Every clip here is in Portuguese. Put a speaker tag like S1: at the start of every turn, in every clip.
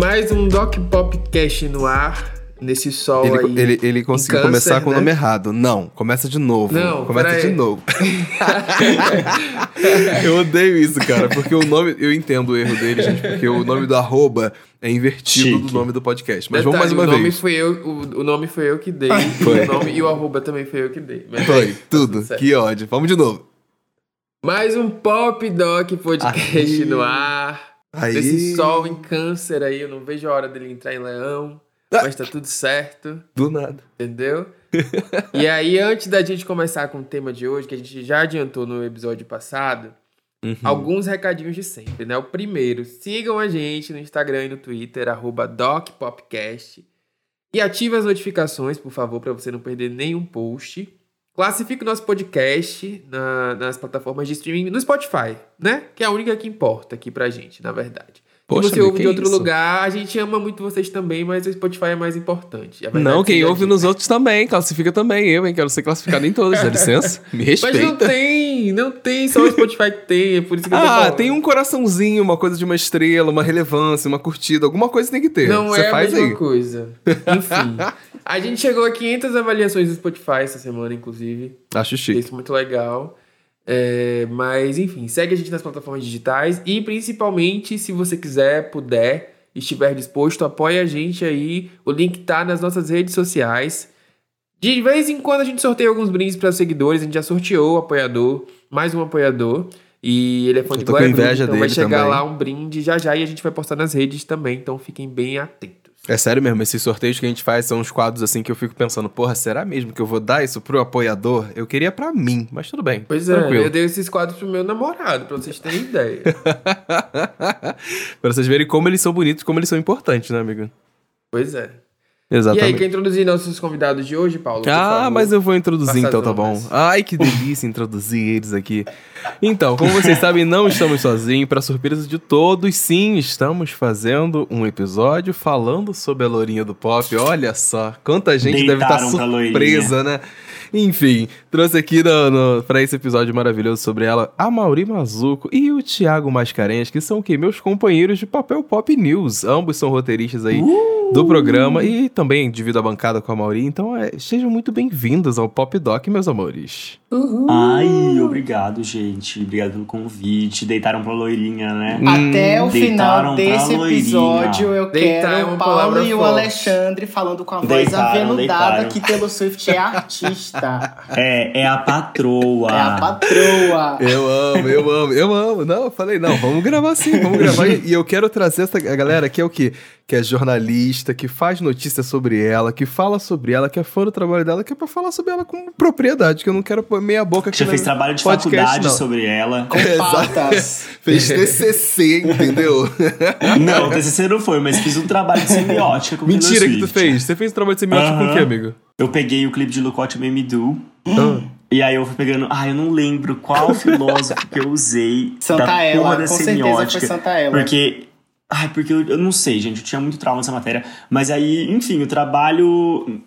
S1: Mais um Doc Popcast no ar. Nesse sol
S2: Ele,
S1: aí.
S2: ele, ele conseguiu
S1: câncer,
S2: começar com o
S1: né?
S2: nome errado. Não, começa de novo.
S1: Não,
S2: começa de novo. eu odeio isso, cara, porque o nome. Eu entendo o erro dele, gente, porque o nome do arroba é invertido
S3: Chique.
S2: do nome do podcast. Mas vamos mais
S1: Detalhe,
S2: uma
S1: o nome
S2: vez.
S1: Foi eu, o, o nome foi eu que dei.
S2: Foi.
S1: O nome e o arroba também foi eu que dei. Mas
S2: Foi,
S1: tá
S2: tudo. Que ódio. Vamos de novo.
S1: Mais um Pop Doc Podcast
S2: Aí.
S1: no ar.
S2: Aí.
S1: Esse sol em câncer aí, eu não vejo a hora dele entrar em leão.
S2: Ah.
S1: Mas tá tudo certo.
S2: Do nada.
S1: Entendeu? e aí, antes da gente começar com o tema de hoje, que a gente já adiantou no episódio passado,
S2: Uhum.
S1: alguns recadinhos de sempre, né? O primeiro, sigam a gente no Instagram e no Twitter, arroba DocPopcast. E ative as notificações, por favor, para você não perder nenhum post. Classifique o nosso podcast na- nas plataformas de streaming, no Spotify, né? Que é a única que importa aqui pra gente, na verdade.
S2: Poxa,
S1: Se você ouve de outro
S2: isso?
S1: lugar, a gente ama muito vocês também, mas o Spotify é mais importante. A verdade
S2: Não, quem
S1: seja
S2: ouve nos outros também. Classifica também. Eu, hein? Quero ser classificado em todos, dá licença. Me
S1: Mas não
S2: respeita.
S1: tem, não tem, só o Spotify que tem, é por isso que eu tô
S2: Ah,
S1: falando.
S2: tem um coraçãozinho, uma coisa de uma estrela, uma relevância, uma curtida, alguma coisa tem que ter.
S1: Não
S2: Você
S1: é a
S2: faz
S1: mesma
S2: aí.
S1: coisa. Enfim. A gente chegou a 500 avaliações do Spotify essa semana, inclusive.
S2: Acho chique.
S1: Isso é muito legal. É, mas, enfim, segue a gente nas plataformas digitais e, principalmente, se você quiser, puder, estiver disposto, apoie a gente aí. O link tá nas nossas redes sociais. De vez em quando a gente sorteia alguns brindes para os seguidores. A gente já sorteou o apoiador, mais um apoiador. E ele é fã de Glória
S2: inveja
S1: então vai chegar
S2: também.
S1: lá um brinde já já e a gente vai postar nas redes também. Então fiquem bem atentos.
S2: É sério mesmo, esses sorteios que a gente faz são uns quadros assim que eu fico pensando, porra, será mesmo que eu vou dar isso pro apoiador? Eu queria pra mim, mas tudo bem.
S1: Pois é,
S2: tranquilo.
S1: eu dei esses quadros pro meu namorado, pra vocês terem ideia.
S2: pra vocês verem como eles são bonitos, como eles são importantes, né, amigo?
S1: pois é.
S2: Exatamente.
S1: E aí, quer introduzir nossos convidados de hoje, Paulo?
S2: Ah, mas eu vou introduzir então, tá bom? Ai, que delícia introduzir eles aqui. Então, como vocês sabem, não estamos sozinhos. Para surpresa de todos, sim, estamos fazendo um episódio falando sobre a Lourinha do Pop. Olha só, quanta gente deve estar
S3: Deitaram pra
S2: surpresa, né? Enfim, trouxe aqui no, no, para esse episódio maravilhoso sobre ela a Mauri Mazuco e o Thiago Mascarenhas, que são o quê? Meus companheiros de Papel Pop News. Ambos são roteiristas aí do programa e também divido a bancada com a Mauri. Então, é, sejam muito bem-vindos ao Pop Doc, meus amores.
S3: Ai, obrigado, gente. Obrigado pelo convite. Deitaram pra loirinha, né?
S4: Até o
S3: Deitaram
S4: final
S3: pra
S4: desse episódio, eu
S1: Deitar é
S4: quero o Paulo e o. Alexandre falando com a voz
S3: Deitaram,
S4: aveludada
S3: deitaram.
S4: que Taylor Swift é artista.
S3: É, é a patroa.
S4: é a patroa.
S2: Eu amo, eu amo, eu amo. Não, eu falei, não, vamos gravar sim, vamos gravar. E, eu quero trazer essa galera que é o quê? Que é jornalista, que faz notícia sobre ela, que fala sobre ela, que é fã do trabalho dela, que é pra falar sobre ela com propriedade, que eu não quero pôr meia boca aqui
S3: Já fez trabalho de
S2: podcast,
S3: faculdade
S2: não.
S3: sobre ela.
S4: Com patas.
S2: Fez TCC, entendeu?
S3: Não, TCC não foi, mas fiz um trabalho de semiótica com
S2: Mentira que tu fez. Você fez um trabalho de semiótica com o quê, amigo?
S3: Eu peguei o clipe de Look What You Made Me Do.
S2: Ah.
S3: E aí eu fui pegando. Ah, eu não lembro qual filósofo que eu usei.
S4: Santa
S3: da
S4: Ela,
S3: porra da
S4: com certeza
S3: semiótica.
S4: foi Santa Ela.
S3: Porque. Ai, porque eu, eu não sei, gente. Eu tinha muito trauma nessa matéria. Mas aí, enfim, o trabalho.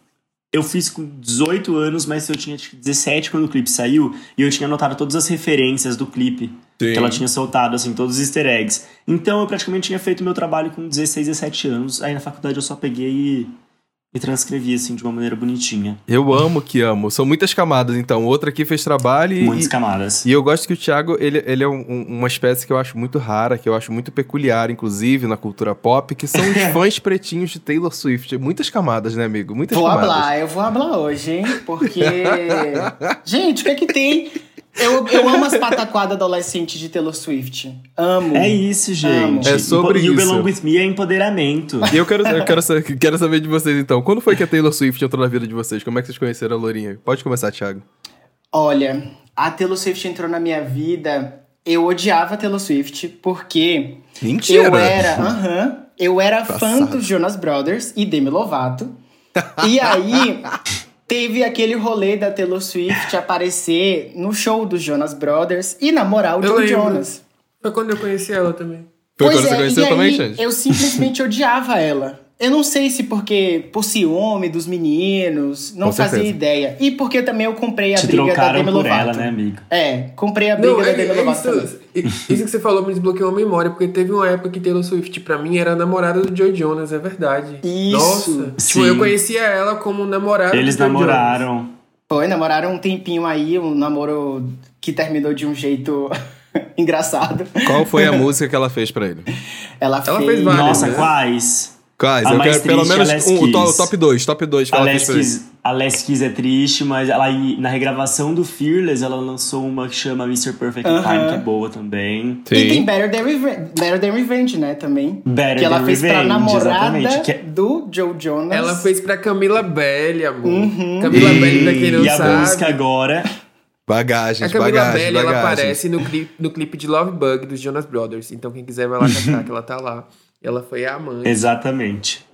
S3: Eu fiz com 18 anos, mas eu tinha acho que 17 quando o clipe saiu. E eu tinha anotado todas as referências do clipe.
S2: Sim.
S3: Que ela tinha soltado, assim, todos os easter eggs. Então eu praticamente tinha feito meu trabalho com 16, 17 anos. Aí na faculdade eu só peguei e, e transcrevi, assim, de uma maneira bonitinha.
S2: Eu amo que amo. São muitas camadas, então. Outra aqui fez trabalho e,
S3: Muitas camadas.
S2: E eu gosto que o Thiago, ele, ele é um- um- uma espécie que eu acho muito rara, que eu acho muito peculiar, inclusive, na cultura pop, que são os fãs pretinhos de Taylor Swift. Muitas camadas, né, amigo? Muitas
S4: Vou
S2: camadas.
S4: hablar, eu vou hablar hoje, hein? Porque. Gente, o que é que tem? Eu, eu amo as pataquadas adolescentes de Taylor Swift. Amo.
S3: É isso, gente.
S2: É sobre
S3: e o
S2: isso.
S3: Belong With Me é empoderamento.
S2: E eu quero, eu quero, quero saber de vocês, então. Quando foi que a Taylor Swift entrou na vida de vocês? Como é que vocês conheceram a Lourinha? Pode começar, Thiago.
S4: Olha, a Taylor Swift entrou na minha vida. Eu odiava a Taylor Swift porque
S2: Mentira!
S4: eu era, aham, eu era fã dos Jonas Brothers e Demi Lovato. E aí teve aquele rolê da Taylor Swift aparecer no show dos Jonas Brothers e namorar o
S1: Eu
S4: Joe
S1: lembro.
S4: Jonas.
S1: Foi quando eu conheci ela também.
S2: Foi
S4: pois
S2: quando você
S4: é,
S2: conheceu
S4: e
S2: também,
S4: aí,
S2: Xande?
S4: Eu simplesmente odiava ela. Eu não sei se porque por ciúme dos meninos, não
S2: Com
S4: fazia
S2: certeza.
S4: ideia. E porque também eu comprei a
S3: Te
S4: briga da
S3: trocaram
S4: Demi
S3: por
S4: Lovato.
S3: ela, né, amigo?
S4: É, comprei a briga
S1: Não,
S4: da
S1: é,
S4: Demi
S1: é
S4: Lovato. também.
S1: isso, isso que você falou me desbloqueou uma memória, porque teve uma época que Taylor Swift, pra mim, era a namorada do Joe Jonas, é verdade.
S4: Isso.
S1: Nossa, tipo,
S3: Sim.
S1: eu conhecia ela como namorada
S3: Eles
S1: do Joe Jonas.
S3: namoraram.
S4: Foi, namoraram um tempinho aí, um namoro que terminou de um jeito engraçado.
S2: Qual foi a música que ela fez pra ele?
S4: Ela,
S1: Ela
S4: fez.
S1: fez várias.
S3: Nossa,
S1: né?
S3: quais?
S2: Quais?
S3: A
S2: Eu quero pelo
S3: triste,
S2: menos
S3: a
S2: um, o top 2, top 2 que
S3: A
S2: pra.
S3: Kiss, a Kiss é triste, mas ela na regravação do Fearless, ela lançou uma que chama Mr. Perfect
S4: Aham.
S3: Time, que é boa também.
S4: E tem
S2: Sim.
S4: Better Than, Revenge, Better Than Revenge, né, também.
S3: Better
S4: que ela
S3: Than
S4: fez pra
S3: Revenge,
S4: namorada
S3: exatamente, que é-
S4: do Joe Jonas.
S1: Ela fez pra Camila Belli, amor.
S4: Uhum.
S1: Camila Belli, pra quem não
S3: e a
S1: sabe.
S3: música agora
S2: Bagagens,
S1: A Camila
S2: bagagens,
S1: Belli, ela aparece no clipe, no clipe de Love Bug dos Jonas Brothers. Então quem quiser vai lá cantar que ela tá lá. Ela foi a amante.
S3: Exatamente.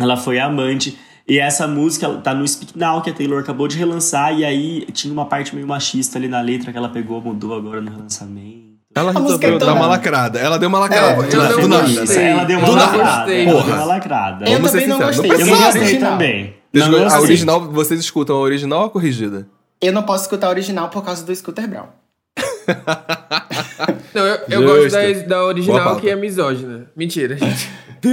S3: Ela foi amante. E essa música ela tá no Speak Now, que a Taylor acabou de relançar. E aí tinha uma parte meio machista ali na letra que ela pegou, mudou agora no relançamento.
S2: Ela
S4: A
S2: resolveu
S4: é
S2: dar uma lacrada. Ela deu uma lacrada.
S1: É,
S2: do
S1: eu
S2: nada,
S1: não
S2: do nada.
S1: gostei.
S3: Isso, ela deu uma lacrada. Ela deu uma lacrada.
S4: Eu também não gostei.
S2: não
S3: Eu não gostei também. Não
S2: go- a
S3: gostei.
S2: original, vocês escutam a original ou a corrigida?
S4: Eu não posso escutar a original por causa do Scooter Brown.
S1: Não, eu, eu gosto da, da original que é misógina. Mentira, gente.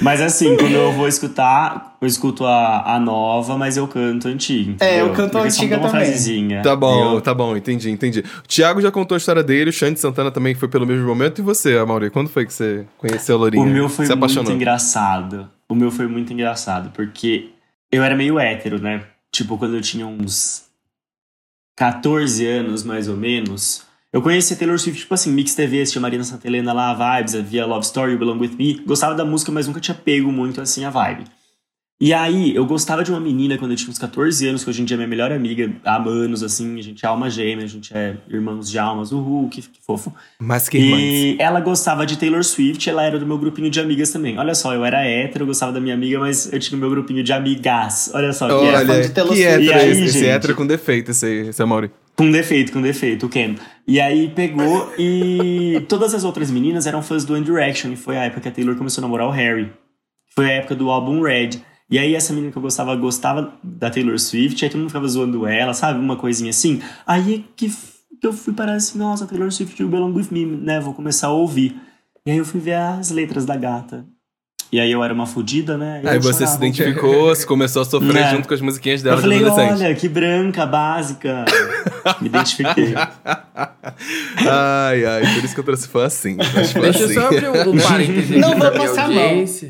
S3: Mas assim, quando eu vou escutar, eu escuto a, a nova, mas eu canto a antiga.
S4: É, eu
S3: entendeu?
S4: canto a antiga também.
S3: frasezinha.
S2: Tá bom,
S3: Eu-
S2: tá bom, entendi, entendi. O Thiago já contou a história dele, o Xande Santana também foi pelo mesmo momento. E você, Amaury, quando foi que você conheceu a Lourinha?
S3: O meu foi
S2: Se
S3: muito engraçado. O meu foi muito engraçado, porque eu era meio hétero, né? Tipo, quando eu tinha uns 14 anos, mais ou menos, eu conhecia Taylor Swift, tipo assim, Mix TV, assistia Marina Santa Helena lá, Vibes, via Love Story, You Belong With Me. Gostava da música, mas nunca tinha pego muito, assim, a vibe. E aí, eu gostava de uma menina quando eu tinha uns 14 anos, que hoje em dia é minha melhor amiga, há anos, assim, a gente é alma gêmea, a gente é irmãos de almas, uhul, que, que fofo.
S2: Mas que irmãs.
S3: E ela gostava de Taylor Swift, ela era do meu grupinho de amigas também. Olha só, eu era hétero, eu gostava da minha amiga, mas eu tinha o meu grupinho de amigas. Olha só, que era
S4: fã
S2: Olha,
S4: de Taylor
S2: que
S4: Swift.
S2: hétero
S3: E aí,
S2: esse, esse
S3: gente?
S2: hétero com defeito, esse, esse Amaury.
S3: com defeito, com defeito, o Ken. E aí pegou e todas as outras meninas eram fãs do One Direction, e foi a época que a Taylor começou a namorar o Harry. Foi a época do álbum Red. E aí essa menina que eu gostava, gostava da Taylor Swift, aí todo mundo ficava zoando ela, sabe? Uma coisinha assim. Aí que, que eu fui parar assim, nossa, Taylor Swift You Belong With Me, né? Vou começar a ouvir. E aí eu fui ver as letras da gata. E aí eu era uma fodida, né?
S2: Aí você se identificou, se começou a sofrer
S3: Né?
S2: junto com as musiquinhas dela
S3: Eu
S2: de
S3: falei,
S2: adolescente.
S3: olha, que branca, básica. Me identifiquei.
S2: Ai, ai, por isso que eu trouxe fã assim.
S1: Deixa eu
S2: assim.
S1: só abrir um, um parênteses
S4: Não vou passar a mão.
S1: audiência.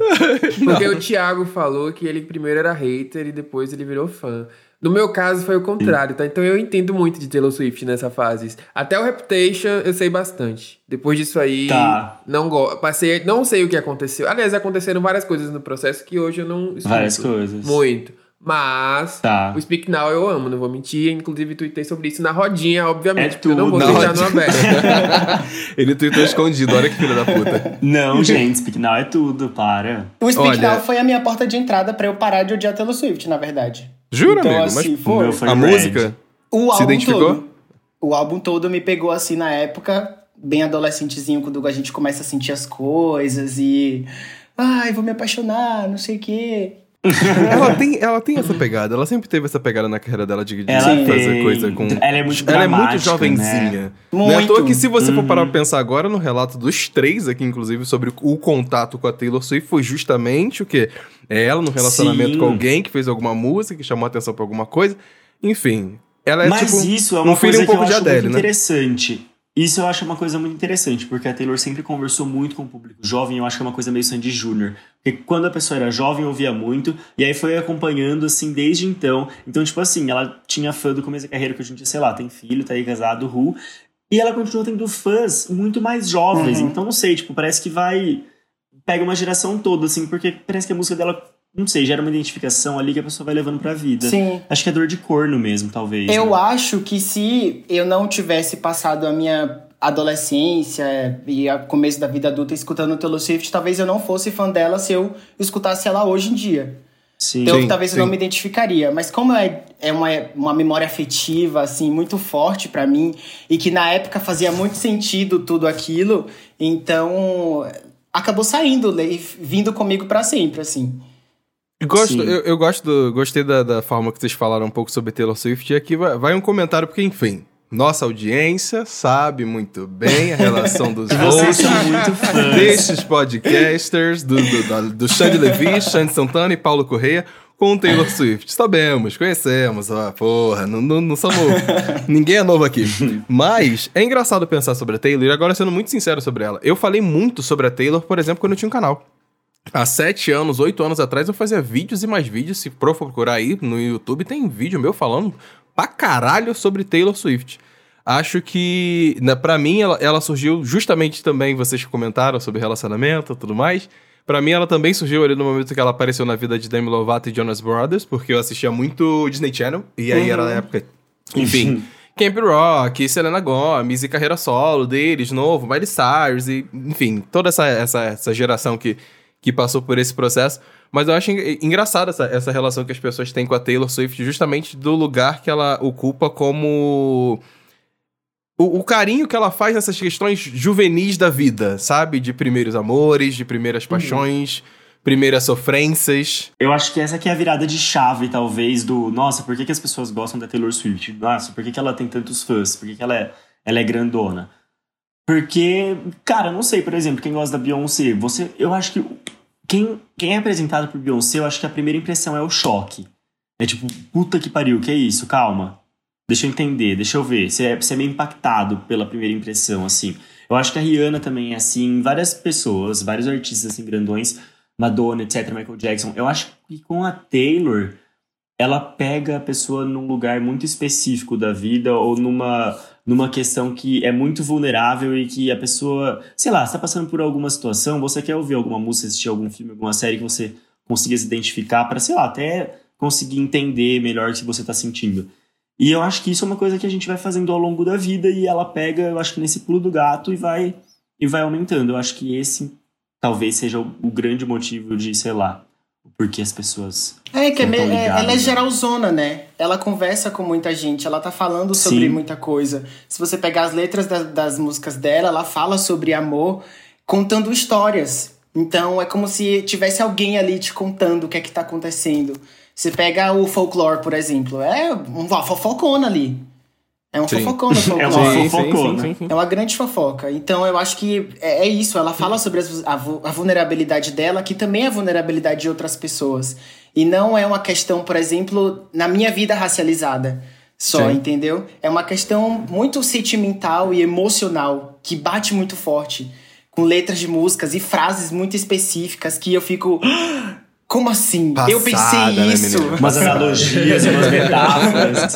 S1: Porque o Thiago falou que ele primeiro era hater e depois ele virou fã. No meu caso foi o contrário, tá? Então eu entendo muito de Taylor Swift nessa fase. Até o Reputation eu sei bastante. Depois disso aí,
S3: Tá.
S1: não go passei, não sei o que aconteceu. Aliás, aconteceram várias coisas no processo que hoje eu não escuto
S3: Várias coisas.
S1: Muito. Mas
S3: Tá.
S1: o Speak Now eu amo, não vou mentir. Inclusive, tuitei sobre isso na rodinha, obviamente,
S3: É
S1: porque eu não vou
S3: tudo.
S1: Deixar no aberto.
S2: Ele tweetou escondido, olha que filho da puta.
S3: Não, gente, Speak Now é tudo, para.
S4: O Speak
S2: Olha-
S4: Now foi a minha porta de entrada pra eu parar de odiar Taylor Swift, na verdade.
S2: Jura,
S4: então,
S2: amigo?
S4: assim,
S2: Mas a
S3: Red.
S2: música?
S4: O
S2: Se
S4: álbum
S2: identificou?
S4: todo. O álbum todo me pegou assim na época, bem adolescentezinho, quando a gente começa a sentir as coisas e. Ai, vou me apaixonar, não sei o quê.
S2: Ela, tem, ela tem essa pegada, ela sempre teve essa pegada na carreira dela de, de fazer
S3: tem.
S2: coisa com.
S3: Ela é muito
S2: Ela é muito
S3: dramática,
S2: jovenzinha.
S3: né?
S2: Não é à
S4: Muito.
S2: toa que se você for
S3: Uhum.
S2: parar pra pensar agora no relato dos três aqui, inclusive, sobre o contato com a Taylor Swift, foi justamente o quê? É ela no relacionamento
S3: Sim.
S2: com alguém que fez alguma música, que chamou a atenção pra alguma coisa. Enfim. Ela é
S3: Mas
S2: tipo
S3: isso é
S2: um
S3: uma
S2: filho
S3: coisa
S2: um pouco
S3: que
S2: de
S3: eu acho
S2: Adele,
S3: muito
S2: né?
S3: interessante. Isso eu acho uma coisa muito interessante, porque a Taylor sempre conversou muito com o público jovem, eu acho que é uma coisa meio Sandy Júnior. Porque quando a pessoa era jovem, ouvia muito, e aí foi acompanhando, assim, desde então. Então, tipo assim, ela tinha fã do começo da carreira, que hoje em dia, sei lá, tem filho, tá aí casado, Ru. E ela continua tendo fãs muito mais jovens.
S4: Uhum.
S3: Então, não sei, tipo, parece que vai... Pega uma geração toda, assim, porque parece que a música dela, não sei, gera uma identificação ali que a pessoa vai levando pra vida.
S4: Sim.
S3: Acho que é dor de corno mesmo, talvez.
S4: Eu
S3: né?
S4: acho que se eu não tivesse passado a minha adolescência e o começo da vida adulta escutando Taylor Swift, talvez eu não fosse fã dela se eu escutasse ela hoje em dia.
S3: Sim.
S4: Então,
S2: Sim,
S4: talvez eu
S2: sim.
S4: não me identificaria. Mas como é, é uma, uma memória afetiva, assim, muito forte pra mim, e que na época fazia muito sentido tudo aquilo, então acabou saindo e vindo comigo para sempre, assim.
S2: Gosto, eu, eu, gosto do, gostei da, da, forma que vocês falaram um pouco sobre Taylor Swift. E aqui vai, vai um comentário, porque, enfim, nossa audiência sabe muito bem a relação dos
S3: hosts
S2: destes podcasters, do, do, do Xande Levi, Xande Santana e Paulo Correia com Taylor Swift. Sabemos, conhecemos, ah, porra, não, não, não somos. Ninguém é novo aqui. Mas é engraçado pensar sobre a Taylor, e agora sendo muito sincero sobre ela. Eu falei muito sobre a Taylor, por exemplo, quando eu tinha um canal. Há sete anos, oito anos atrás, eu fazia vídeos e mais vídeos. Se for procurar aí no YouTube, tem vídeo meu falando pra caralho sobre Taylor Swift. Acho que, né, para mim, ela, ela surgiu justamente também, vocês comentaram sobre relacionamento e tudo mais. Para mim, ela também surgiu ali no momento que ela apareceu na vida de Demi Lovato e Jonas Brothers, porque eu assistia muito Disney Channel, e aí uhum. era na época, enfim, Camp Rock, Selena Gomez e carreira solo deles, novo, Miley Cyrus, e, enfim, toda essa, essa, essa geração que que passou por esse processo. Mas eu acho engraçada essa, essa relação que as pessoas têm com a Taylor Swift, justamente do lugar que ela ocupa como. O, o, carinho que ela faz nessas questões juvenis da vida, sabe? De primeiros amores, de primeiras uhum. paixões, uhum. primeiras sofrências.
S3: Eu acho que essa aqui é a virada de chave, talvez, do. Nossa, por que, que as pessoas gostam da Taylor Swift? Nossa, por que, que ela tem tantos fãs? Por que, que ela, é, ela é grandona? Porque, cara, não sei, por exemplo, quem gosta da Beyoncé, você, eu acho que quem, quem é apresentado por Beyoncé, eu acho que a primeira impressão é o choque. É tipo, puta que pariu, que é isso? Calma. Deixa eu entender, deixa eu ver. Você é, você é meio impactado pela primeira impressão, assim. Eu acho que a Rihanna também é assim, várias pessoas, vários artistas assim grandões, Madonna, etc, Michael Jackson. Eu acho que com a Taylor, ela pega a pessoa num lugar muito específico da vida ou numa numa questão que é muito vulnerável e que a pessoa, sei lá, está passando por alguma situação, você quer ouvir alguma música, assistir algum filme, alguma série que você consiga se identificar para, sei lá, até conseguir entender melhor o que você está sentindo. E eu acho que isso é uma coisa que a gente vai fazendo ao longo da vida e ela pega, eu acho que nesse pulo do gato e vai e vai aumentando. Eu acho que esse talvez seja o, o grande motivo de, sei lá, porque as pessoas.
S4: É, que é, é, ela é geralzona, né? Ela conversa com muita gente, ela tá falando sobre Sim. muita coisa. Se você pegar as letras da, das músicas dela, ela fala sobre amor, contando histórias. Então é como se tivesse alguém ali te contando o que é que tá acontecendo. Você pega o folclore, por exemplo, é uma fofocona ali. É um fofocão no folclore. É uma fofocona. Sim, sim, sim, é uma grande fofoca. Então eu acho que é, é isso. Ela fala sobre a, a, vulnerabilidade dela, que também é a vulnerabilidade de outras pessoas. E não é uma questão, por exemplo, na minha vida racializada só, entendeu? É uma questão muito sentimental e emocional, que bate muito forte. Com letras de músicas e frases muito específicas que eu fico. Como assim? Passada, eu pensei né, isso.
S3: umas analogias, umas metáforas.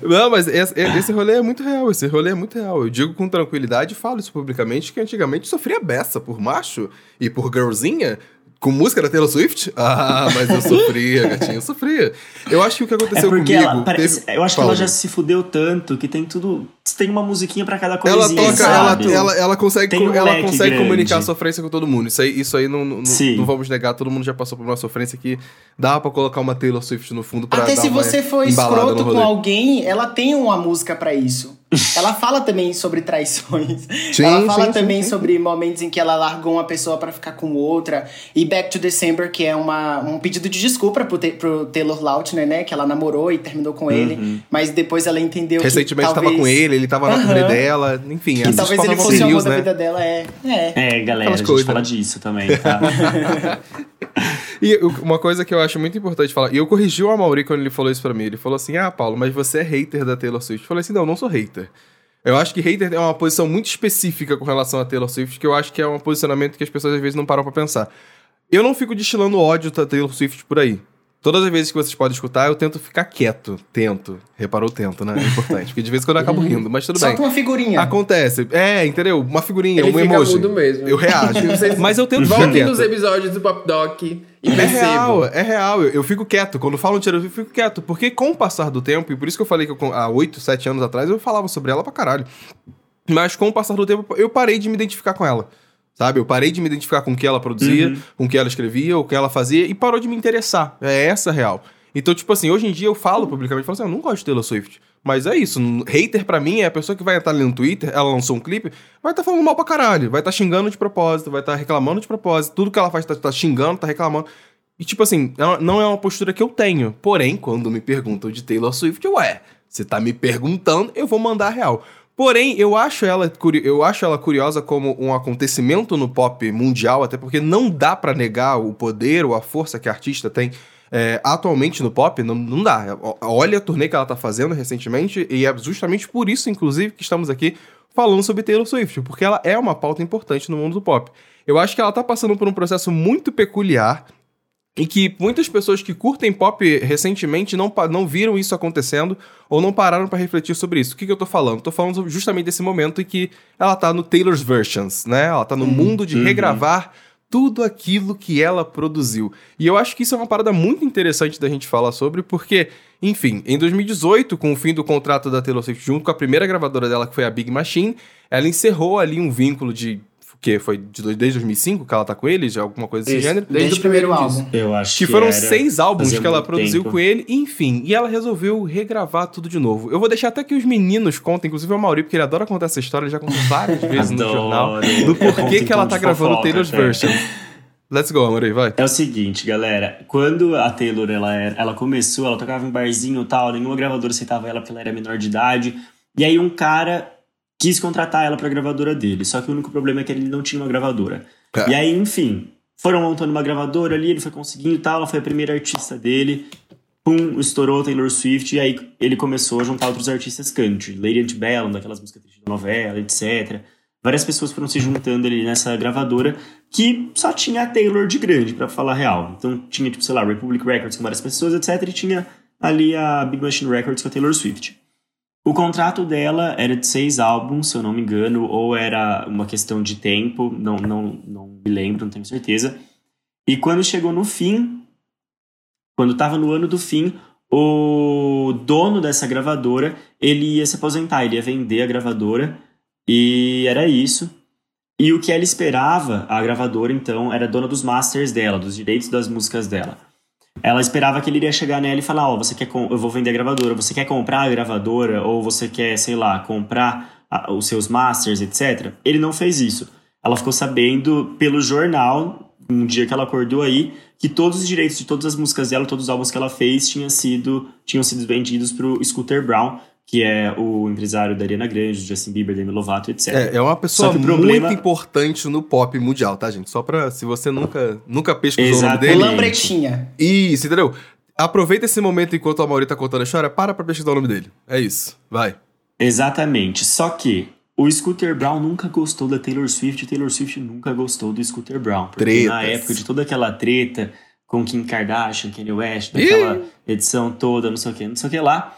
S2: Não, mas esse, esse rolê é muito real. Esse rolê é muito real. Eu digo com tranquilidade e falo isso publicamente que antigamente sofria beça por macho e por girlzinha com música da Taylor Swift? Ah, mas eu sofria, gatinho, eu sofria. Eu acho que o que aconteceu é porque comigo...
S3: Ela, parece, teve... Eu acho Fala, que ela já se fudeu tanto que tem tudo... Tem uma musiquinha para cada coisa.
S2: Ela toca, ela, ela, ela, consegue, um ela consegue comunicar a sofrência com todo mundo. Isso aí, isso aí não, não, não, vamos negar, todo mundo já passou por uma sofrência que dá para colocar uma Taylor Swift no fundo pra
S4: Até se você for escroto com alguém, ela tem uma música para isso. Ela fala também sobre traições. Sim, ela fala sim, também sim, sobre momentos em que ela largou uma pessoa para ficar com outra. E Back to December, que é uma, um pedido de desculpa pro, te, pro Taylor Lautner, né? Que ela namorou e terminou com uhum. ele. Mas depois ela entendeu
S2: Recentemente
S4: que talvez...
S2: tava com ele, ele tava na uhum. dela. Enfim,
S4: E talvez ele fosse o amor né? da vida dela. É,
S3: é. É, galera, a gente coisas. fala disso também, tá?
S2: E uma coisa que eu acho muito importante falar, e eu corrigi o Amaury quando ele falou isso pra mim. Ele falou assim: Ah, Paulo, mas você é hater da Taylor Swift. Eu falei assim: Não, eu não sou hater. Eu acho que hater é uma posição muito específica com relação a Taylor Swift, que eu acho que é um posicionamento que as pessoas às vezes não param pra pensar. Eu não fico destilando ódio da Taylor Swift por aí. Todas as vezes que vocês podem escutar, eu tento ficar quieto. Tento. Reparou, tento, né? É importante. Porque de vez em quando eu acabo uhum. rindo, mas tudo
S4: Só
S2: bem.
S4: Só com uma figurinha.
S2: Acontece. É, entendeu? Uma figurinha,
S1: Ele
S2: um
S1: fica
S2: emoji.
S1: Mudo mesmo.
S2: Eu reajo. mas eu tento
S1: Voltem nos episódios do Pop Doc e é percebo.
S2: real, é real. Eu, eu fico quieto. Quando falam tiro, eu fico quieto. Porque com o passar do tempo, e por isso que eu falei que eu, há 8, 7 anos atrás, eu falava sobre ela pra caralho. Mas com o passar do tempo, eu parei de me identificar com ela. Sabe? Eu parei de me identificar com o que ela produzia, uhum. com o que ela escrevia, o que ela fazia, e parou de me interessar. É essa a real. Então, tipo assim, hoje em dia eu falo publicamente, falo assim, eu não gosto de Taylor Swift. Mas é isso. Hater para mim é a pessoa que vai estar ali no Twitter, ela lançou um clipe, vai estar tá falando mal pra caralho, vai estar tá xingando de propósito, vai estar tá reclamando de propósito, tudo que ela faz tá, tá xingando, tá reclamando. E tipo assim, é não é uma postura que eu tenho. Porém, quando me perguntam de Taylor Swift, ué, você tá me perguntando, eu vou mandar a real. Porém, eu acho ela eu acho ela curiosa como um acontecimento no pop mundial, até porque não dá para negar o poder ou a força que a artista tem é, atualmente no pop, não, não dá. Olha a turnê que ela tá fazendo recentemente, e é justamente por isso, inclusive, que estamos aqui falando sobre Taylor Swift, porque ela é uma pauta importante no mundo do pop. Eu acho que ela tá passando por um processo muito peculiar e que muitas pessoas que curtem pop recentemente não, não viram isso acontecendo ou não pararam para refletir sobre isso. O que, que eu tô falando? Tô falando justamente desse momento em que ela tá no Taylor's Versions, né? Ela tá no uhum, mundo de uhum. regravar tudo aquilo que ela produziu. E eu acho que isso é uma parada muito interessante da gente falar sobre, porque, enfim, em 2018, com o fim do contrato da Taylor Swift junto com a primeira gravadora dela, que foi a Big Machine, ela encerrou ali um vínculo de que foi de, desde 2005 que ela tá com ele, já alguma coisa desse gênero.
S4: Desde, desde o primeiro álbum.
S3: Eu acho
S2: que, que foram seis álbuns que ela produziu tempo. com ele, enfim. E ela resolveu regravar tudo de novo. Eu vou deixar até que os meninos contem, inclusive o Mauri, porque ele adora contar essa história, ele já contou várias vezes no jornal, do porquê que ela tá gravando Taylor's Version. Let's go, Amorei, vai.
S3: É o seguinte, galera. Quando a Taylor ela, era, ela começou, ela tocava em barzinho e tal, nenhuma gravadora aceitava ela porque ela era menor de idade. E aí um cara quis contratar ela pra gravadora dele. Só que o único problema é que ele não tinha uma gravadora. É. E aí, enfim, foram montando uma gravadora ali, ele foi conseguindo e tal, ela foi a primeira artista dele. Pum, estourou Taylor Swift e aí ele começou a juntar outros artistas country. Lady Antebellum, daquelas músicas da novela, etc. Várias pessoas foram se juntando ali nessa gravadora que só tinha a Taylor de grande, para falar a real. Então tinha, tipo, sei lá, Republic Records com várias pessoas, etc. E tinha ali a Big Machine Records com a Taylor Swift. O contrato dela era de seis álbuns, se eu não me engano, ou era uma questão de tempo, não, não, não me lembro, não tenho certeza. E quando chegou no fim, quando estava no ano do fim, o dono dessa gravadora, ele ia se aposentar, ele ia vender a gravadora, e era isso. E o que ela esperava, a gravadora então, era dona dos masters dela, dos direitos das músicas dela. Ela esperava que ele iria chegar nela e falar: Ó, oh, você quer. Eu vou vender a gravadora, você quer comprar a gravadora? Ou você quer, sei lá, comprar a, os seus masters, etc. Ele não fez isso. Ela ficou sabendo pelo jornal, um dia que ela acordou aí, que todos os direitos de todas as músicas dela, todos os álbuns que ela fez, tinham sido, tinham sido vendidos pro Scooter Brown, que é o empresário da Ariana Grande, Justin Bieber, Demi Lovato, etc.
S2: É, é uma pessoa problema... muito importante no pop mundial, tá, gente? Só pra, se você nunca, nunca pesquisou Exatamente. o nome dele...
S4: Lambretinha.
S2: Isso, entendeu? Aproveita esse momento enquanto a Mauri tá contando a história, para pra pesquisar o nome dele. É isso, vai.
S3: Exatamente, só que o Scooter Brown nunca gostou da Taylor Swift e Taylor Swift nunca gostou do Scooter Brown. Porque Tretas. na época de toda aquela treta com Kim Kardashian, Kanye West, daquela Ih! edição toda, não sei o que, não sei o que lá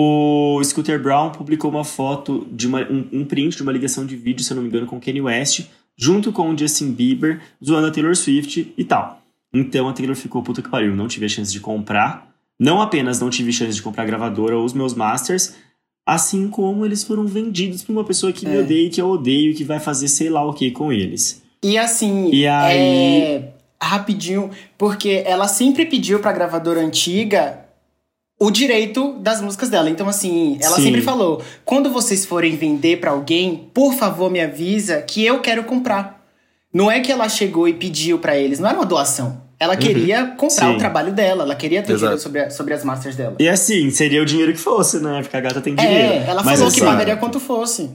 S3: o Scooter Brown publicou uma foto de uma, um, um, print de uma ligação de vídeo, se eu não me engano, com Kanye West, junto com o Justin Bieber, zoando a Taylor Swift e tal. Então a Taylor ficou, puta que pariu, não tive a chance de comprar. Não apenas não tive chance de comprar a gravadora ou os meus masters, assim como eles foram vendidos pra uma pessoa que é. me odeia e que eu odeio, que vai fazer sei lá o que com eles.
S4: E assim, e aí... É... rapidinho, porque ela sempre pediu pra gravadora antiga o direito das músicas dela. Então, assim, ela Sim. sempre falou: quando vocês forem vender para alguém, por favor, me avisa que eu quero comprar. Não é que ela chegou e pediu para eles, não era uma doação. Ela uhum. queria comprar Sim. o trabalho dela, ela queria ter dinheiro sobre, sobre as masters dela.
S3: E assim, seria o dinheiro que fosse, né? Porque a gata tem dinheiro.
S4: É, ela Mas falou assim, que pagaria quanto fosse.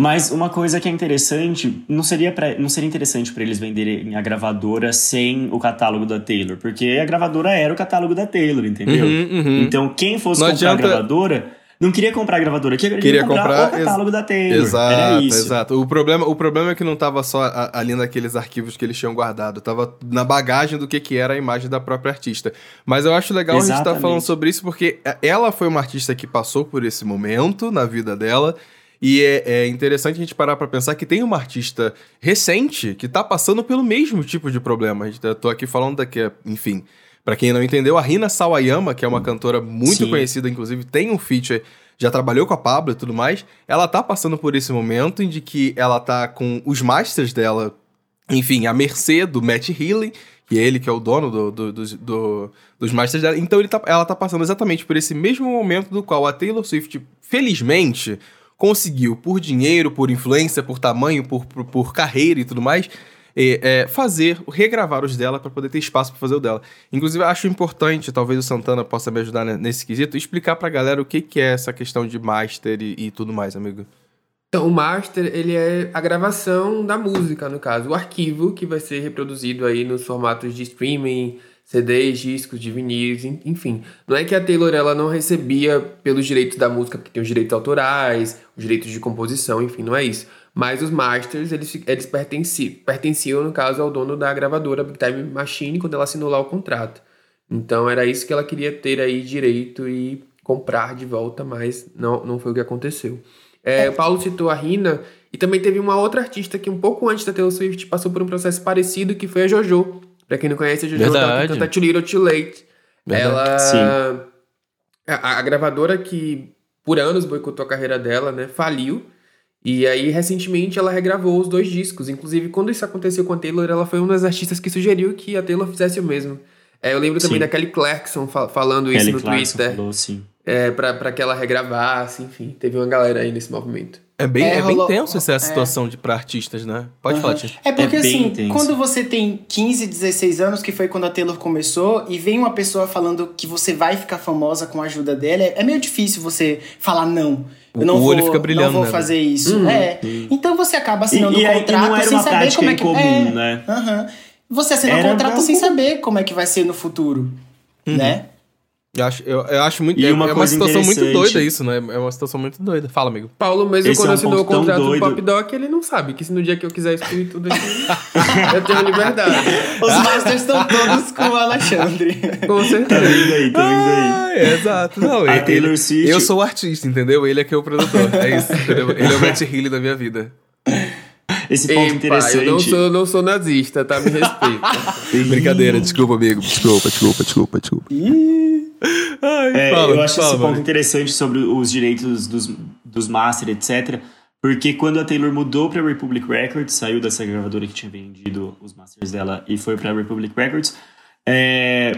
S3: Mas uma coisa que é interessante, não seria, pra, não seria interessante para eles venderem a gravadora sem o catálogo da Taylor, porque a gravadora era o catálogo da Taylor, entendeu? Uhum, uhum. Então quem fosse não comprar adianta... a gravadora não queria comprar a gravadora, queria, queria comprar, comprar, o catálogo da Taylor.
S2: Exato,
S3: era isso.
S2: exato. O problema, o problema é que não estava só ali naqueles arquivos que eles tinham guardado, estava na bagagem do que, que era a imagem da própria artista. Mas eu acho legal Exatamente. a gente estar tá falando sobre isso porque ela foi uma artista que passou por esse momento na vida dela e é, é interessante a gente parar para pensar que tem uma artista recente que tá passando pelo mesmo tipo de problema. Eu tá, tô aqui falando daqui, enfim. Para quem não entendeu, a Rina Sawayama, que é uma cantora muito Sim. conhecida, inclusive tem um feature, já trabalhou com a Pablo e tudo mais, ela tá passando por esse momento em de que ela tá com os masters dela, enfim, à mercê do Matt Healy, que ele que é o dono do, do, do, do dos masters dela. Então ele tá, ela tá passando exatamente por esse mesmo momento do qual a Taylor Swift, felizmente, conseguiu, por dinheiro, por influência, por tamanho, por, por, por carreira e tudo mais, é, é, fazer, regravar os dela para poder ter espaço para fazer o dela. Inclusive, acho importante, talvez o Santana possa me ajudar nesse quesito, explicar pra galera o que, que é essa questão de master e, e tudo mais, amigo.
S1: Então, o master, ele é a gravação da música, no caso, o arquivo que vai ser reproduzido aí nos formatos de streaming, CDs, discos, de vinis, enfim. Não é que a Taylor ela não recebia pelos direitos da música, porque tem os direitos autorais, os direitos de composição, enfim, não é isso. Mas os masters, eles, eles pertenciam, pertenciam, no caso, ao dono da gravadora Big Time Machine, quando ela assinou lá o contrato. Então era isso que ela queria ter aí direito e comprar de volta, mas não, não foi o que aconteceu. É, o Paulo citou a Rina, e também teve uma outra artista que um pouco antes da Taylor Swift passou por um processo parecido, que foi a JoJo. Pra quem não conhece, a Jojo Verdade. canta Too Little Too Late. Verdade. Ela. Sim. A, a, gravadora que por anos boicotou a carreira dela, né? Faliu. E aí, recentemente, ela regravou os dois discos. Inclusive, quando isso aconteceu com a Taylor, ela foi uma das artistas que sugeriu que a Taylor fizesse o mesmo. É, eu lembro também sim. da Kelly Clarkson falando Kelly isso no Clarkson Twitter. Falou, sim. É, pra, pra que ela regravasse, enfim. Teve uma galera aí nesse movimento.
S2: É bem, é, é bem tenso essa é. situação de, pra artistas, né? Pode uhum. falar, Tia.
S4: É porque, é assim, tenso. quando você tem 15, 16 anos, que foi quando a Taylor começou, e vem uma pessoa falando que você vai ficar famosa com a ajuda dela, é meio difícil você falar não. Eu não o vou, olho fica brilhando, não vou né? fazer isso. Uhum. É. Então você acaba assinando o um contrato sem saber como é que... Comum, é. né? Uhum. Você assina um contrato sem saber como é que vai ser no futuro, uhum. né?
S2: Eu acho, eu, eu acho muito. E é, uma, é uma situação muito doida isso, né? É uma situação muito doida. Fala, amigo.
S1: Paulo, mesmo Esse quando é um assinou o contrato do Pop Doc, ele não sabe que se no dia que eu quiser excluir tudo aqui, eu tenho liberdade.
S4: Os masters estão todos com o Alexandre.
S1: com certeza.
S3: Tá vindo aí, tá vindo aí.
S2: Ah, é, exato. Não, a ele, Taylor Swift. Eu sou o artista, entendeu? Ele é que é o produtor. É isso. Entendeu? Ele é o Matt Healy da minha vida.
S3: Esse ponto Ei, interessante.
S1: Eu não sou, não sou nazista, tá? Me respeita.
S2: Brincadeira, desculpa, amigo. Desculpa, desculpa, desculpa, desculpa.
S3: Ai, é, fala, eu acho fala, esse ponto mano. interessante sobre os direitos dos, dos master, etc. Porque quando a Taylor mudou pra Republic Records, saiu dessa gravadora que tinha vendido os masters dela e foi pra Republic Records, é,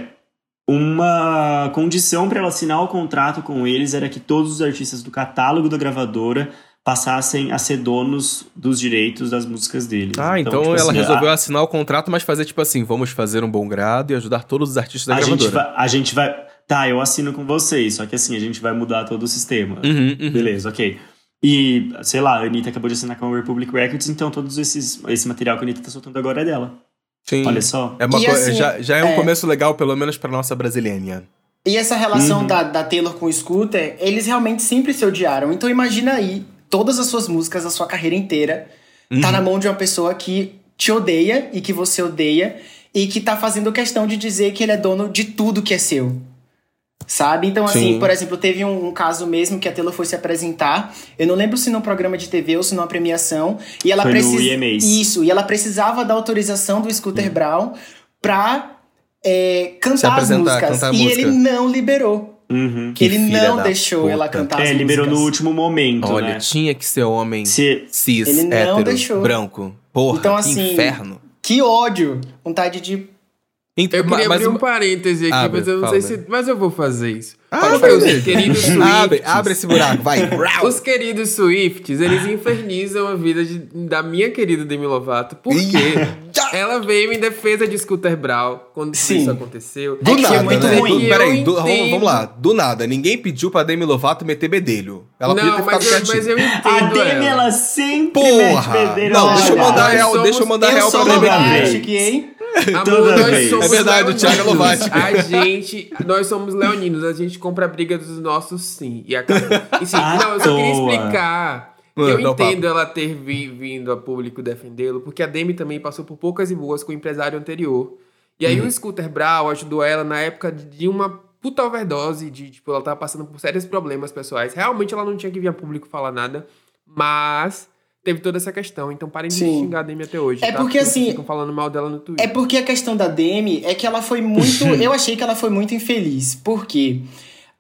S3: uma condição para ela assinar o contrato com eles era que todos os artistas do catálogo da gravadora passassem a ser donos dos direitos das músicas deles.
S2: Ah, então, então tipo ela assim, resolveu a... assinar o contrato, mas fazer tipo assim, vamos fazer um bom grado e ajudar todos os artistas da a gravadora.
S3: Gente vai, a gente vai... Tá, eu assino com vocês, só que assim, a gente vai mudar todo o sistema.
S2: Uhum, uhum.
S3: Beleza, ok. E, sei lá, a Anitta acabou de assinar com a Republic Records, então todos esses, esse material que a Anitta tá soltando agora é dela.
S2: Sim.
S3: Olha só.
S2: É uma assim, já, já é um é... começo legal, pelo menos pra noça brasileira.
S4: E essa relação uhum. da, da Taylor com o Scooter, eles realmente sempre se odiaram. Então imagina aí todas as suas músicas, a sua carreira inteira, tá uhum. tá na mão de uma pessoa que te odeia e que você odeia e que tá fazendo questão de dizer que ele é dono de tudo que é seu. Sabe? Então, assim, Sim. por exemplo, teve um, um, caso mesmo que a Taylor foi se apresentar. Eu não lembro se num programa de TV ou se numa premiação. E ela precisava. Isso, e ela precisava da autorização do Scooter uhum. Brown pra é, cantar as músicas. Cantar e ele não liberou.
S3: Uhum.
S4: Que ele não deixou puta. ela cantar
S3: É, liberou no último momento,
S2: Olha,
S3: né?
S2: tinha que ser homem Se... cis, ele não hétero, deixou. branco. Porra, então, assim, inferno.
S4: Que ódio. Vontade de
S1: então, eu queria mas, abrir um parêntese aqui, abre, mas eu não sei se. Mas eu vou fazer isso. Abre, os queridos Swifts.
S2: Abre, abre esse buraco, vai.
S1: os queridos Swifts, eles infernizam a vida de, da minha querida Demi Lovato. Por quê? Ela veio em defesa de Scooter Brown quando Sim. isso aconteceu.
S2: Do é nada, é muito né? ruim. Do, peraí, do, vamos, lá. Do nada, ninguém pediu pra Demi Lovato meter bedelho. Ela não, podia ter ficado
S1: eu, mas eu entendo A
S3: Demi, ela, ela sempre
S2: Porra. mete bedelho. Não, deixa eu mandar real, deixa eu mandar real pra Demi
S4: aqui.
S1: Amor, nós somos
S2: é verdade, o Thiago Lovati.
S1: A gente, nós somos leoninos, a gente compra a briga dos nossos sim. E acaba. E, sim, não, eu só queria explicar. Mano, eu entendo ela ter vi, vindo a público defendê-lo, porque a Demi também passou por poucas e boas com o empresário anterior. E aí uhum. o Scooter Brown ajudou ela na época de uma puta overdose, de tipo, ela tava passando por sérios problemas pessoais. Realmente ela não tinha que vir a público falar nada, mas teve toda essa questão. Então parem de xingar a Demi até hoje.
S4: É tá? porque, porque assim.
S1: Ficam falando mal dela no Twitter.
S4: É porque a questão da Demi é que ela foi muito. eu achei que ela foi muito infeliz. Por quê?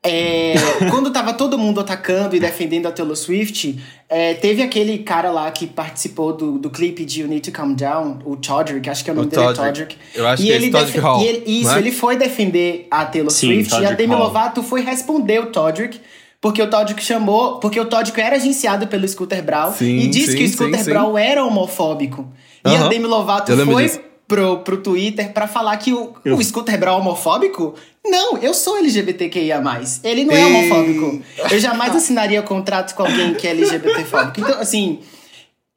S4: É, quando tava todo mundo atacando e defendendo a Taylor Swift, é, teve aquele cara lá que participou do, do clipe de You Need to Calm Down, o Todrick, acho que é o nome
S2: O
S4: dele é
S2: Todrick.
S4: Todrick.
S2: Eu acho
S4: e
S2: que é
S4: ele
S2: esse Todrick Hall,
S4: e ele- Isso,
S2: é?
S4: ele foi defender a Taylor
S3: Sim,
S4: Swift e a
S3: Todrick
S4: Demi
S3: Hall.
S4: Lovato foi responder o Todrick. Porque o Todrick chamou. Porque o Todrick era agenciado pelo Scooter Braun
S2: Sim,
S4: e disse
S2: sim,
S4: que o Scooter
S2: sim.
S4: Braun era homofóbico. E
S2: Aham.
S4: a Demi Lovato foi
S2: disso.
S4: pro, pro Twitter pra falar que o,
S3: Eu-
S4: o Scooter Braun é homofóbico? Não, eu sou LGBTQIA. Ele não é homofóbico. Eu jamais assinaria contrato com alguém que é LGBTfóbico. Então, assim.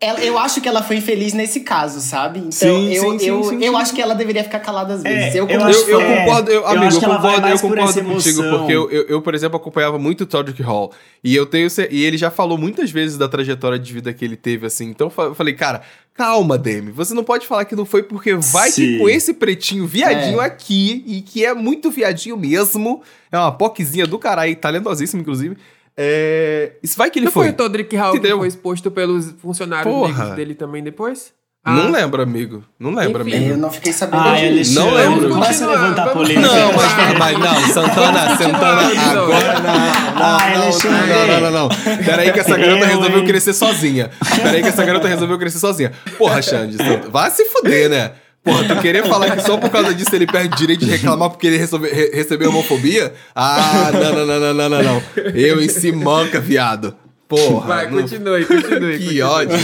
S4: Ela- eu acho que ela foi infeliz nesse caso, sabe? Então,
S2: Sim,
S4: eu,
S2: sim, sim,
S4: eu,
S2: sim,
S4: eu
S2: sim.
S4: acho que ela deveria ficar calada às vezes.
S3: É,
S4: eu,
S3: eu acho
S2: Eu, eu
S3: é.
S2: concordo, eu,
S3: Eu
S2: amigo,
S3: acho
S2: eu concordo, eu
S3: por
S2: concordo
S3: essa
S2: contigo, porque eu, eu, eu, por exemplo, acompanhava muito o Todrick Hall. E eu tenho. E ele já falou muitas vezes da trajetória de vida que ele teve, assim. Então eu fa- eu falei, cara, calma, Demi. Você não pode falar que não foi porque vai que com esse pretinho viadinho
S4: É.
S2: aqui, e que é muito viadinho mesmo. É uma poquezinha do caralho, talentosíssimo, inclusive. É... Isso vai que ele
S1: Não foi
S2: foi.
S1: o Todrick Hall que foi exposto pelos funcionários
S2: Porra.
S1: dele também depois?
S2: Não
S1: Ah,
S2: lembro, amigo. Não lembro,
S1: Enfim.
S2: amigo.
S4: Eu não fiquei sabendo
S3: Ai,
S4: disso.
S2: Não lembro.
S3: Começa a
S1: Vamos
S3: levantar
S1: continuar,
S3: polêmica.
S2: Não, mas, mas não, Santana, Santana, agora não. Não, não, não, não, não, não. Pera aí que essa garota
S3: Eu,
S2: resolveu crescer sozinha. Pera aí que essa garota resolveu crescer sozinha. Porra, Xande, vai se fuder, né? Porra, tu querer falar que só por causa disso ele perde o direito de reclamar porque ele resolve- re- recebeu homofobia? Ah, não, não, não, não, não, não, não. Eu em si manca, viado. Porra.
S1: Vai,
S2: não-
S1: continue, continue.
S2: que
S1: continue.
S2: ódio.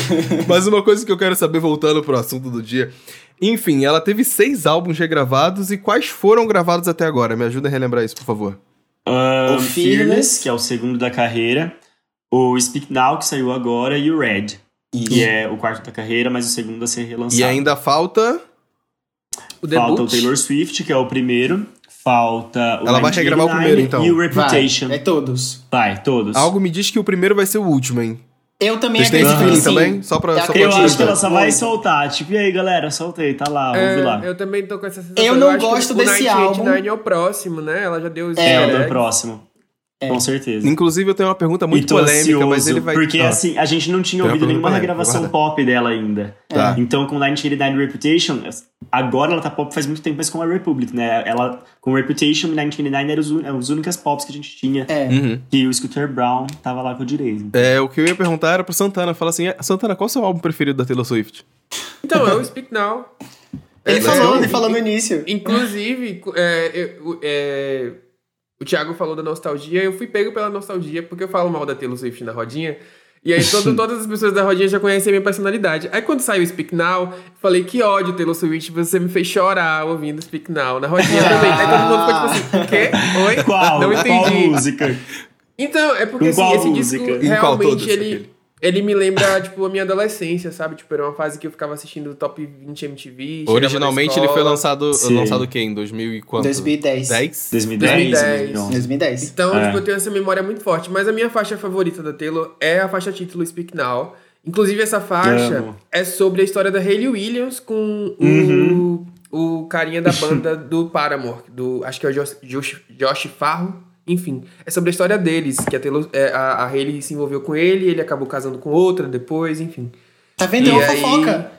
S2: Mas uma coisa que eu quero saber, voltando pro assunto do dia. Enfim, ela teve seis álbuns regravados e quais foram gravados até agora? Me ajuda a relembrar isso, por favor.
S3: Um,
S4: O
S3: Fearless,
S4: Fearless.
S3: que é o segundo da carreira. O Speak Now, que saiu agora. E o Red, que é o quarto da carreira, mas o segundo a ser relançado.
S2: E ainda falta.
S1: O
S3: Falta o. Taylor Swift, que é o primeiro. Falta o
S2: Ela vai regravar o
S3: 1999
S2: primeiro, então.
S3: E o
S4: Vai,
S3: Reputation.
S4: é todos.
S3: Vai, todos.
S2: Algo me diz que o primeiro vai ser o último, hein?
S4: Eu também
S2: Vocês
S4: acredito sim.
S2: também? Só pra,
S4: Eu
S2: só pra
S3: Eu acho que ela só vai soltar. Tipo, e aí, galera, soltei, tá lá,
S1: É,
S3: ouve lá.
S1: eu também tô com essa sensação.
S4: Eu não
S1: que
S4: gosto
S1: o
S4: desse
S1: 1989 é o próximo, né? Ela já deu os
S3: É,
S1: easter
S3: o do próximo. Com certeza.
S2: Inclusive, eu tenho uma pergunta
S3: E
S2: muito
S3: tô
S2: polêmica,
S3: ansioso,
S2: mas ele vai.
S3: Porque
S2: Ah,
S3: assim, a gente não tinha ouvido nenhuma
S2: polêmica,
S3: regravação pop dela ainda.
S2: Tá.
S3: Então, com 1989 Reputation, agora ela tá pop faz muito tempo, mas com a Republic, né? Ela, com Reputation e 1989 eram os, un- as únicas pops que a gente tinha.
S4: É.
S2: Uhum.
S3: Que o Scooter Brown tava lá com o direito.
S2: É, o que eu ia perguntar era pro Santana. Fala assim, "É, Santana, qual é o seu álbum preferido da Taylor Swift?
S1: Então, é o Speak Now.
S4: Ele
S1: É,
S4: falou,
S1: é,
S4: ele falou no início.
S1: Inclusive, é, eu- é, o Thiago falou da nostalgia, eu fui pego pela nostalgia, porque eu falo mal da Taylor Swift na rodinha. E aí todo- todas as pessoas da rodinha já conhecem a minha personalidade. Aí quando saiu o Speak Now, eu falei, que ódio, Taylor Swift, você me fez chorar ouvindo Speak Now na rodinha também. Aí todo mundo ficou tipo assim, o quê? Oi?
S3: Qual?
S1: Não
S3: Qual
S1: entendi.
S3: música?
S1: Então, é porque assim,
S3: qual
S1: esse
S3: música?
S1: disco
S2: Em qual
S1: realmente ele,
S2: aquele?
S1: Ele me lembra, tipo, a minha adolescência, sabe? Tipo, era uma fase que eu ficava assistindo o Top 20 MTV.
S2: Originalmente
S1: na
S2: ele foi lançado,
S3: Sim.
S2: lançado o quê? Em 2000 e quanto?
S4: 2010.
S2: 10?
S3: 2010,
S1: 2010.
S3: 2011.
S4: 2010.
S1: Então,
S3: É.
S1: tipo, eu tenho essa memória muito forte. Mas a minha faixa favorita da Taylor é a faixa título Speak Now. Inclusive, essa faixa
S3: Amo.
S1: é sobre a história da Hayley Williams com
S3: Uhum.
S1: o, o carinha da banda do Paramore, do, acho que é o Josh, Josh, Josh Farro. Enfim, é sobre a história deles, que a, Taylor, é, a, a Hayley se envolveu com ele, ele acabou casando com outra depois, enfim.
S4: Tá vendo?
S1: E
S4: É uma
S1: aí-
S4: fofoca.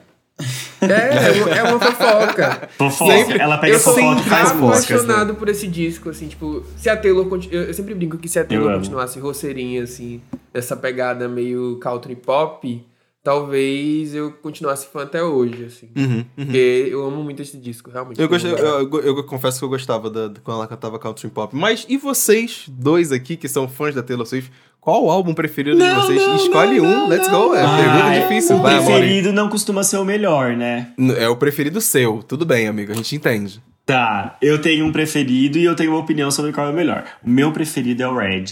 S1: É, é uma, é uma fofoca.
S3: Fofoca.
S2: Sempre-
S3: Ela pega
S1: eu
S3: fofoca e faz
S2: fofoca.
S3: músicas. né?
S1: apaixonado por esse disco, assim, tipo, se a Taylor. Eu, eu sempre brinco que se a Taylor
S3: amo.
S1: continuasse roceirinha, assim, dessa pegada meio country pop, talvez eu continuasse fã até hoje, assim.
S2: Uhum,
S1: Porque eu amo muito esse disco, realmente.
S2: Eu, gostei, eu, eu- eu confesso que eu gostava da, de quando ela cantava country pop. Mas e vocês, dois aqui, que são fãs da Taylor Swift, qual o álbum preferido de vocês? Escolhe um, let's go. É
S3: Ah,
S2: pergunta difícil.
S3: O
S2: Vai,
S3: preferido não costuma ser o melhor, né?
S2: É o preferido seu. Tudo bem, amigo, a gente entende.
S3: Tá, eu tenho um preferido e eu tenho uma opinião sobre qual é o melhor. O meu preferido é o Red.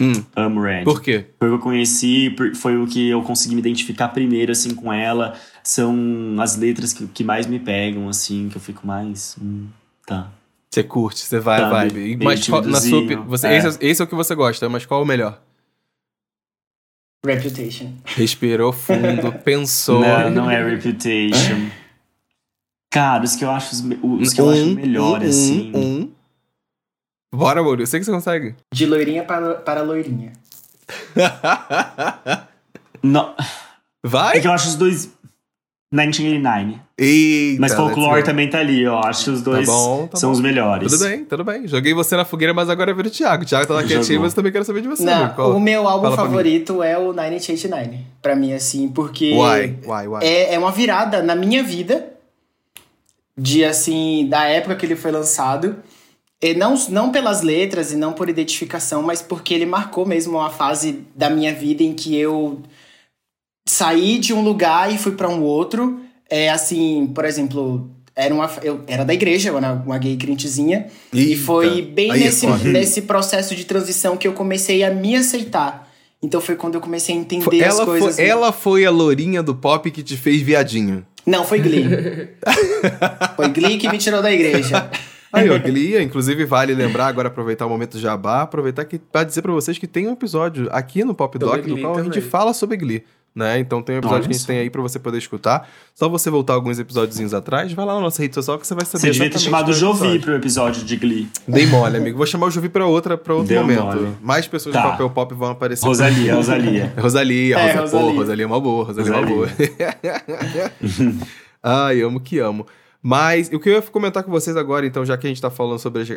S2: Hum,
S3: Amo Red.
S2: por quê?
S3: Foi o que eu conheci, foi o que eu consegui me identificar primeiro, assim, com ela. São as letras que, que mais me pegam, assim, que eu fico mais. Hum, tá.
S2: Você curte, você vai,
S3: Tá, meio-
S2: E-
S3: meio
S2: Mas qual- na sua, você,
S3: é.
S2: esse, é- esse é o que você gosta, mas qual é o melhor?
S4: Reputation.
S2: Respirou fundo, pensou.
S3: Não, não é Reputation. Cara, os que eu acho, os, os que eu acho melhor,
S2: um,
S3: assim.
S2: um. Bora, amor, eu sei que você consegue.
S4: De loirinha para, para loirinha.
S3: Não,
S2: Vai?
S3: é que eu acho os dois. 1989.
S2: Eita,
S3: Mas
S2: go.
S3: também tá ali, ó. Acho que os dois
S2: Tá bom, tá
S3: são
S2: bom.
S3: os melhores.
S2: Tudo bem, tudo bem. Joguei você na fogueira, mas agora é ver o Thiago. O Thiago tá lá quietinho, mas também quero saber de você.
S4: Não.
S2: Qual-
S4: o meu álbum favorito é o 1989. Pra mim, assim, porque.
S2: Why? Why? Why?
S4: É, é uma virada na minha vida. De assim, da época que ele foi lançado. E não, não pelas letras e não por identificação, mas porque ele marcou mesmo uma fase da minha vida em que eu saí de um lugar e fui pra um outro. É assim, por exemplo, era uma, eu era da igreja, eu era uma gay crentezinha. E
S2: Eita,
S4: foi bem
S2: é
S4: nesse,
S2: foda.
S4: nesse processo de transição que eu comecei a me aceitar. Então foi quando eu comecei a entender
S2: Foi-
S4: as coisas.
S2: foi, ela foi a lourinha do pop que te fez viadinho.
S4: Não, foi Glee. foi Glee que me tirou da igreja.
S2: Aí, ó, Glee, inclusive vale lembrar, agora aproveitar o momento do jabá, aproveitar que pra dizer pra vocês que tem um episódio aqui no Pop Doc no qual a gente
S1: também.
S2: fala sobre Glee. Né? Então tem um episódio
S3: Olha
S2: que a gente tem aí pra você poder escutar. Só você voltar alguns episódios atrás, vai lá na nossa rede social que você vai saber.
S3: Você devia ter chamado o
S2: qual
S3: Jovi
S2: episódio.
S3: pro episódio de Glee.
S2: Dei mole, amigo. Vou chamar o Jovi pra, outra, pra outro
S3: Deu
S2: momento.
S3: mole.
S2: Mais pessoas
S3: Tá.
S2: do papel pop vão aparecer.
S3: Rosalia, Rosalia.
S2: Rosalia,
S4: É,
S2: Rosa, Pô,
S4: Rosalia.
S2: Rosalia é uma boa, Rosalia, é uma boa. Ai, amo que amo. Mas o que eu ia comentar com vocês agora, então, já que a gente tá falando sobre as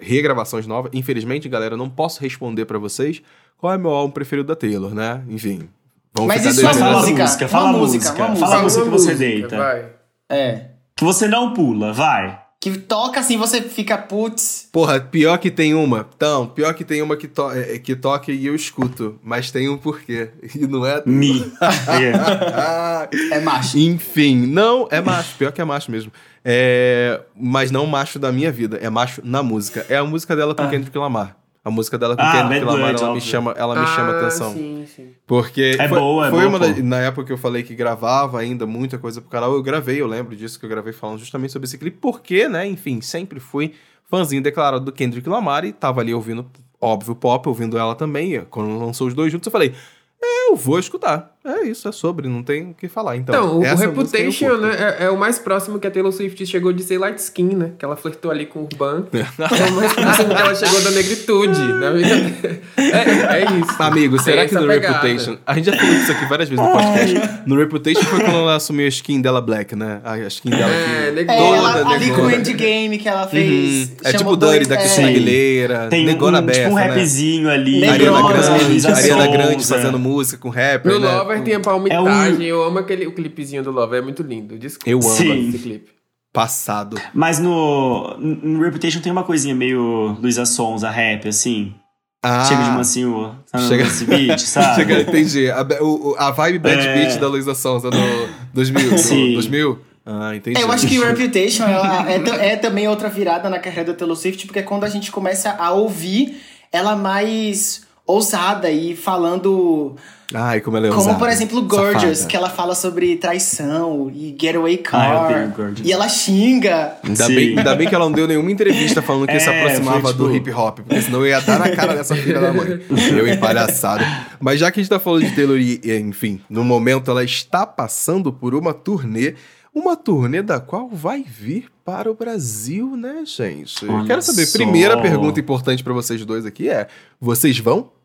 S2: regravações novas, infelizmente, galera, eu não posso responder pra vocês qual é meu álbum preferido da Taylor, né? Enfim. Vamos
S4: Mas isso é
S3: fala
S4: música,
S3: música,
S4: uma
S3: fala
S4: música,
S3: música.
S4: uma
S3: Fala a
S4: música.
S3: música que
S1: Uma
S3: você
S1: música,
S3: deita.
S1: Vai.
S4: É.
S3: Que você não pula, vai.
S4: Que toca assim, você fica, putz.
S2: Porra, pior que tem uma. Então, pior que tem uma que, to é, que toca e eu escuto. Mas tem um porquê. E não é.
S3: Me. É.
S4: É macho.
S2: Enfim, não, é macho, pior que é macho mesmo. É, mas não macho da minha vida, é macho na música. É a música dela com
S3: Ah.
S2: Kendrick Lamar. A música dela com
S3: Ah,
S2: Kendrick Lamar, ela me chama, ela me chama
S1: Ah,
S2: atenção.
S1: Sim, sim.
S2: Porque
S3: É
S2: foi,
S3: boa, é
S2: foi
S3: boa,
S2: uma da- na época que eu falei que gravava ainda muita coisa pro canal, eu gravei, eu lembro disso que eu gravei falando justamente sobre esse clipe, porque, né, enfim, sempre fui fãzinho declarado do Kendrick Lamar e tava ali ouvindo, óbvio, pop, ouvindo ela também. Quando lançou os dois juntos, eu falei, é, eu vou escutar. É isso, é sobre, não tem o que falar. Então,
S1: Então, o, o Reputation, né, é, é o mais próximo que a Taylor Swift chegou de ser light skin, né? Que ela flertou ali com o Urban. é o mais próximo que ela chegou da negritude, na vida. É, é isso.
S2: Amigo, será
S1: É
S2: que no
S1: pegada.
S2: Reputation. A gente já falou disso aqui várias vezes no podcast. No Reputation foi quando ela assumiu a skin dela black, né? A skin dela
S1: É,
S2: que.
S1: negona,
S4: É, ela, ali com o. Endgame que ela fez.
S2: Uhum. É tipo Dirty
S4: dois-
S2: da
S4: é,
S2: Cristina. Aguilera,
S3: Tem
S2: Negona
S3: um,
S2: Bessa,
S3: tipo um
S2: né?
S3: rapzinho ali.
S4: Negrona,
S2: Ariana Grande, Ariana Grande
S3: é.
S2: fazendo música com rapper,
S1: No
S2: né?
S1: Lover tem a
S3: É
S1: palmitagem. Eu amo aquele, o clipezinho do Lover, é muito lindo. Desculpa.
S2: Eu amo
S3: Sim.
S1: esse clipe.
S2: Passado.
S3: Mas no, no Reputation tem uma coisinha meio Luísa Sonza rap, assim.
S2: Ah,
S3: Chega de mansinho?
S2: Chega-
S3: Esse beat, sabe?
S2: Chega, entendi. A, o- a vibe Bad
S3: É.
S2: Beat da Luísa Sonza no 2000. no
S3: Sim.
S2: 2000? Ah, entendi.
S4: É, eu acho que Reputation é, ta- é também outra virada na carreira da Taylor Swift, porque é quando a gente começa a ouvir ela mais ousada e falando.
S2: Ai, como ela é
S4: como,
S2: ousada.
S4: por exemplo, Gorgeous,
S2: Safada.
S4: que ela fala sobre traição e Getaway
S3: Ah,
S4: Car.
S3: Gorgeous.
S4: e ela xinga.
S2: Ainda
S3: Sim.
S2: bem, ainda bem que ela não deu nenhuma entrevista falando que se
S3: É,
S2: aproximava
S3: foi, tipo-
S2: do hip hop, porque senão eu ia dar na cara dessa filha da mãe. Eu em palhaçada. Mas já que a gente tá falando de Taylor e, enfim, no momento ela está passando por uma turnê, uma turnê da qual vai vir para o Brasil, né, gente? Eu
S3: Olha
S2: quero saber,
S3: só.
S2: primeira pergunta importante pra vocês dois aqui é: vocês vão?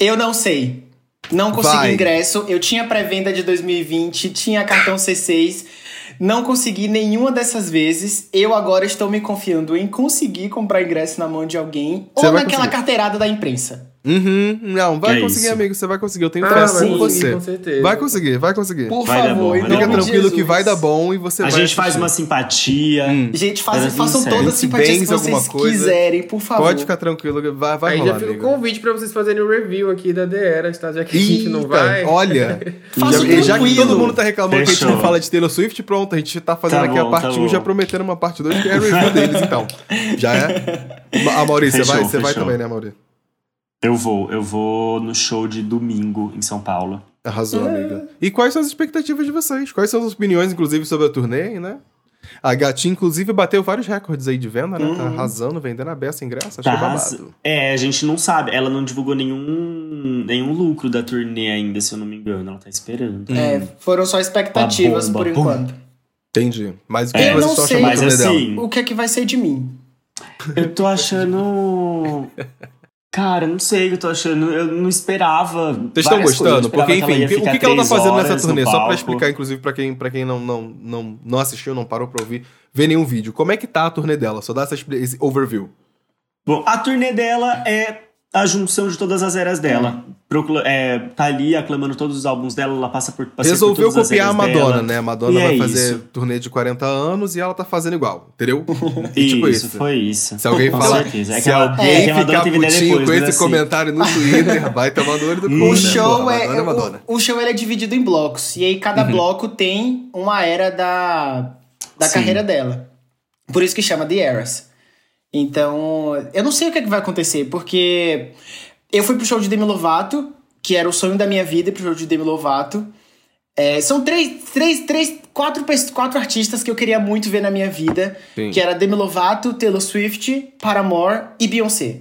S4: Eu não sei. Não consegui
S2: Vai.
S4: ingresso. Eu tinha pré-venda de 2020, tinha cartão C6. Não consegui nenhuma dessas vezes. Eu agora estou me confiando em conseguir comprar ingresso na mão de alguém
S2: Você
S4: ou naquela
S2: conseguir.
S4: carteirada da imprensa.
S2: Uhum, não, vai
S3: É
S2: conseguir,
S3: isso.
S2: amigo, você vai conseguir, eu tenho
S1: Ah,
S2: fé em você.
S1: com certeza.
S2: Vai conseguir, vai conseguir.
S4: Por
S3: Vai
S4: favor,
S3: bom,
S2: Fica
S3: bom.
S2: tranquilo que
S4: Jesus.
S2: vai dar bom e você
S3: A
S2: vai
S3: gente faz
S2: assistir.
S3: uma simpatia.
S2: Hum.
S4: Gente,
S3: Vai
S4: façam, todas as simpatias que vocês
S2: coisa.
S4: quiserem, por favor.
S2: Pode ficar tranquilo, que vai, vai
S1: Aí
S2: rolar,
S1: já fica o convite pra vocês fazerem o review aqui da The Eras, tá? Já que a gente não
S2: Eita,
S1: vai.
S2: Olha, já, já que todo mundo tá reclamando que a gente não fala de Taylor Swift, pronto, a gente tá fazendo
S3: Tá
S2: aqui a
S3: bom,
S2: parte
S3: tá
S2: 1,
S3: bom.
S2: já prometendo uma parte 2, que é a review deles, então. Já é? A Maurício, você vai, você vai também, né, Maurício?
S3: Eu vou, eu vou no show de domingo em São Paulo.
S2: Arrasou, amiga. E quais são as expectativas de vocês? Quais são as opiniões, inclusive, sobre a turnê, né? A Gatinha, inclusive, bateu vários recordes aí de venda, né? Tá arrasando, vendendo a beça ingresso, achei
S3: Tá,
S2: babado.
S3: É, a gente não sabe. Ela não divulgou nenhum, nenhum lucro da turnê ainda, se eu não me engano. Ela tá esperando.
S4: É, foram só expectativas
S3: bomba,
S4: por
S3: pum.
S4: enquanto.
S2: Entendi. Mas o que,
S3: É,
S2: que vocês
S4: não
S2: estão
S4: sei.
S2: achando
S3: Mas
S2: dela?
S3: assim,
S4: O que é que vai ser de mim?
S3: eu tô achando. Cara, não sei o que eu tô achando. Eu não esperava.
S2: Vocês estão gostando? Porque, enfim, o que, que ela tá fazendo nessa turnê? Só pra explicar, inclusive, pra quem, pra quem não, não, não, não assistiu, não parou pra ouvir, ver nenhum vídeo. Como é que tá a turnê dela? Só dá essa, esse overview.
S3: Bom, a turnê dela é a junção de todas as eras dela. É, tá ali aclamando todos os álbuns dela, ela passa por
S2: Resolveu
S3: por
S2: copiar a Madonna, dela. né? A Madonna e vai é fazer isso. turnê de 40 anos e ela tá fazendo igual, entendeu?
S3: E, tipo isso, isso, foi isso.
S2: Se alguém falar, é se ela, alguém é, ficar putinho com esse assim. comentário no Twitter, vai tomar dor do cu,
S4: o né? show é, é o, o, show ele é dividido em blocos e aí cada uhum. bloco tem uma era da da carreira dela. Por isso que chama The Eras. Então, eu não sei o que, é que vai acontecer, porque eu fui pro show de Demi Lovato, que era o sonho da minha vida, pro show de Demi Lovato. É, são três, três, três, quatro, quatro artistas que eu queria muito ver na minha vida, Sim. que era Demi Lovato, Taylor Swift, Paramore e Beyoncé.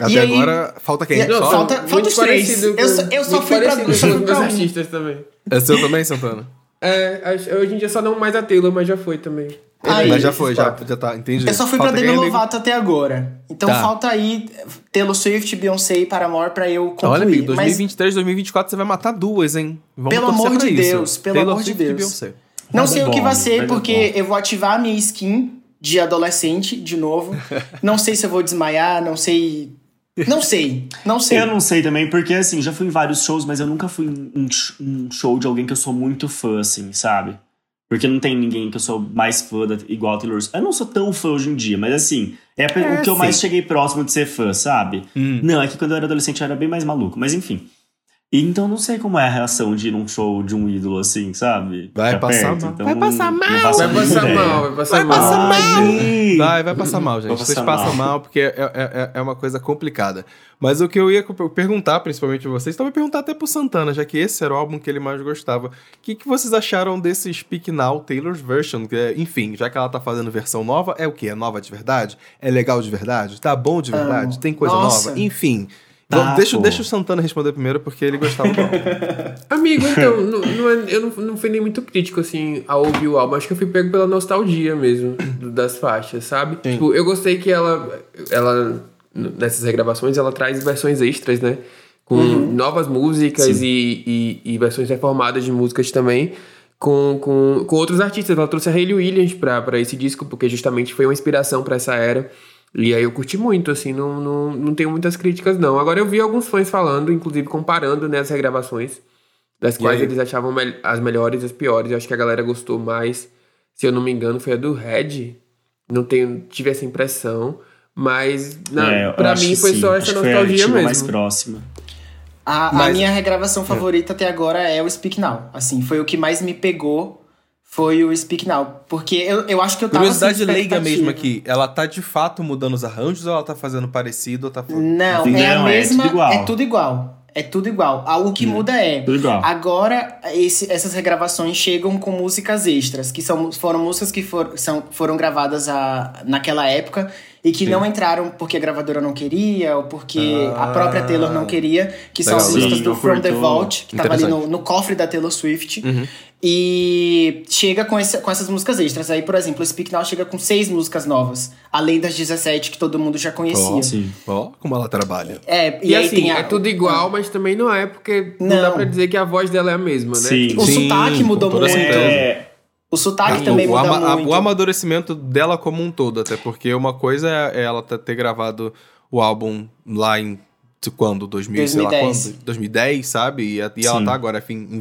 S2: Até e agora, aí, falta quem?
S4: Não, falta, falta os três. Eu, eu só fui pra,
S1: só fui pra artistas também.
S2: É seu também, Santana?
S1: É, hoje em dia só não mais a Taylor, mas já foi também.
S2: Aí, mas já foi, já, já tá, entendi.
S4: Eu só fui falta pra Demi Lovato até agora. Então tá. falta aí Taylor Swift, Beyoncé e Paramore pra eu concluir.
S2: Olha, amigo, 2023, mas... 2024 você vai matar duas, hein?
S4: Vamos pelo amor de Deus, pelo Taylor amor de Deus. Não sei bom, o que vai ser, porque eu vou ativar a minha skin de adolescente de novo. não sei se eu vou desmaiar, não sei não sei, não sei.
S3: Eu não sei também, porque assim, já fui em vários shows, mas eu nunca fui em um show de alguém que eu sou muito fã, assim, sabe? Porque não tem ninguém que eu sou mais fã da, igual a Taylor Swift. Eu não sou tão fã hoje em dia, mas assim, é, é o que eu mais cheguei próximo de ser fã, sabe? Hum. Não, é que quando eu era adolescente eu era bem mais maluco, mas enfim. E então não sei como é a reação de ir num show de um ídolo assim, sabe?
S2: Vai passar perto, mal.
S4: Então vai passar mal.
S1: Vai passar mal, vai passar mal. Vai passar
S2: mal. Vai, vai passar mal, gente. Vocês passam mal porque é, é, é, é uma coisa complicada. Mas o que eu ia perguntar, principalmente vocês, também perguntar até pro Santana, já que esse era o álbum que ele mais gostava. O que, que vocês acharam desse Speak Now Taylor's Version? Que, enfim, já que ela tá fazendo versão nova, é o quê? É nova de verdade? É legal de verdade? Tá bom de verdade? Tem coisa nossa. nova? Enfim. Tá, deixa, deixa o Santana responder primeiro, porque ele gostava do álbum.
S1: Amigo, então, não, não, é, eu não, não fui nem muito crítico, assim, a ouvir o álbum. Acho que eu fui pego pela nostalgia mesmo das faixas, sabe? Tipo, eu gostei que ela, ela, nessas regravações, ela traz versões extras, né? Com uhum. novas músicas e, e, e, versões reformadas de músicas também. Com, com, com outros artistas. Ela trouxe a Hayley Williams pra, pra esse disco, porque justamente foi uma inspiração para essa era. E aí eu curti muito, assim, não, não, não tenho muitas críticas, não. Agora eu vi alguns fãs falando, inclusive comparando né, as regravações, das quais eles achavam me as melhores e as piores. Eu acho que a galera gostou mais, se eu não me engano, foi a do Red. Não tenho, tive essa impressão. Mas na, é, pra mim foi sim. só essa acho nostalgia mesmo.
S3: mais próxima.
S4: A, mas... a minha regravação favorita é. até agora é o Speak Now. Assim, foi o que mais me pegou foi o Speak Now. Porque eu, eu acho que eu tava
S2: Curiosidade leiga mesmo aqui. Ela tá de fato mudando os arranjos ou ela tá fazendo parecido ou tá
S4: Não, Enfim, é a mesma. É tudo igual. É tudo igual. É tudo igual. O que hum, muda é. Agora, esse, essas regravações chegam com músicas extras, que são, foram músicas que for, são, foram gravadas a, naquela época e que Sim. não entraram porque a gravadora não queria ou porque ah, a própria Taylor não queria, que legal. são as músicas do From the Vault, que tava ali no, no cofre da Taylor Swift. Uhum. E chega com, esse, com essas músicas extras. Aí, por exemplo, o Speak Now chega com seis músicas novas, além das 17 que todo mundo já conhecia.
S2: Sim. Ó, oh, como ela trabalha.
S1: É, e, e aí assim, tem a... é tudo igual, ah. mas também não é, porque não, não dá pra dizer que a voz dela é a mesma, né?
S4: Sim. O sim, sotaque mudou muito. É... O sotaque também o, muda
S2: o, muito. O amadurecimento dela como um todo, até porque uma coisa é ela ter gravado o álbum lá em quando? 2000, 2010. sei lá quando? 2010, sabe? E, e ela tá agora, enfim,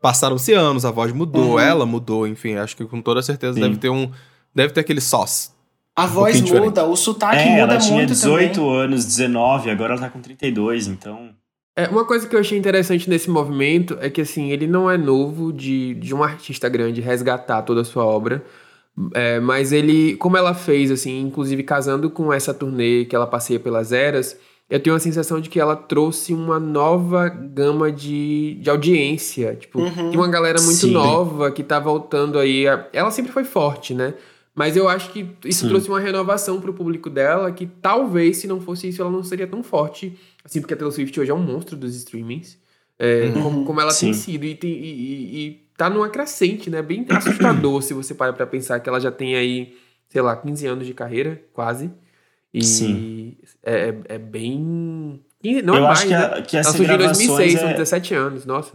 S2: passaram-se anos, a voz mudou, uhum. ela mudou, enfim, acho que com toda certeza Sim. deve ter um. Deve ter aquele sauce.
S4: A um voz muda, diferente. o sotaque é, muda ela
S3: tinha 18 também. anos, 19, agora ela tá com 32, então.
S1: É, uma coisa que eu achei interessante nesse movimento é que, assim, ele não é novo de, de um artista grande resgatar toda a sua obra, é, mas ele, como ela fez, assim, inclusive casando com essa turnê que ela passeia pelas eras, eu tenho a sensação de que ela trouxe uma nova gama de, de audiência. Tipo, uhum, uma galera muito sim. nova que tá voltando aí. A... Ela sempre foi forte, né? Mas eu acho que isso sim. trouxe uma renovação pro público dela que talvez, se não fosse isso, ela não seria tão forte. Assim, porque a Taylor Swift hoje é um monstro dos streamings. É, uhum, como, como, ela sim. tem sido. E, tem, e, e, e tá numa crescente, né? Bem assustador se você para pra pensar que ela já tem aí, sei lá, 15 anos de carreira, quase. E
S3: Sim.
S1: É, é, é bem. Não
S3: Eu
S1: é
S3: acho
S1: mais,
S3: que a-
S1: né?
S3: que essa
S1: Ela surgiu em
S3: gravações
S1: 2006, são
S3: é-
S1: 17 anos, nossa.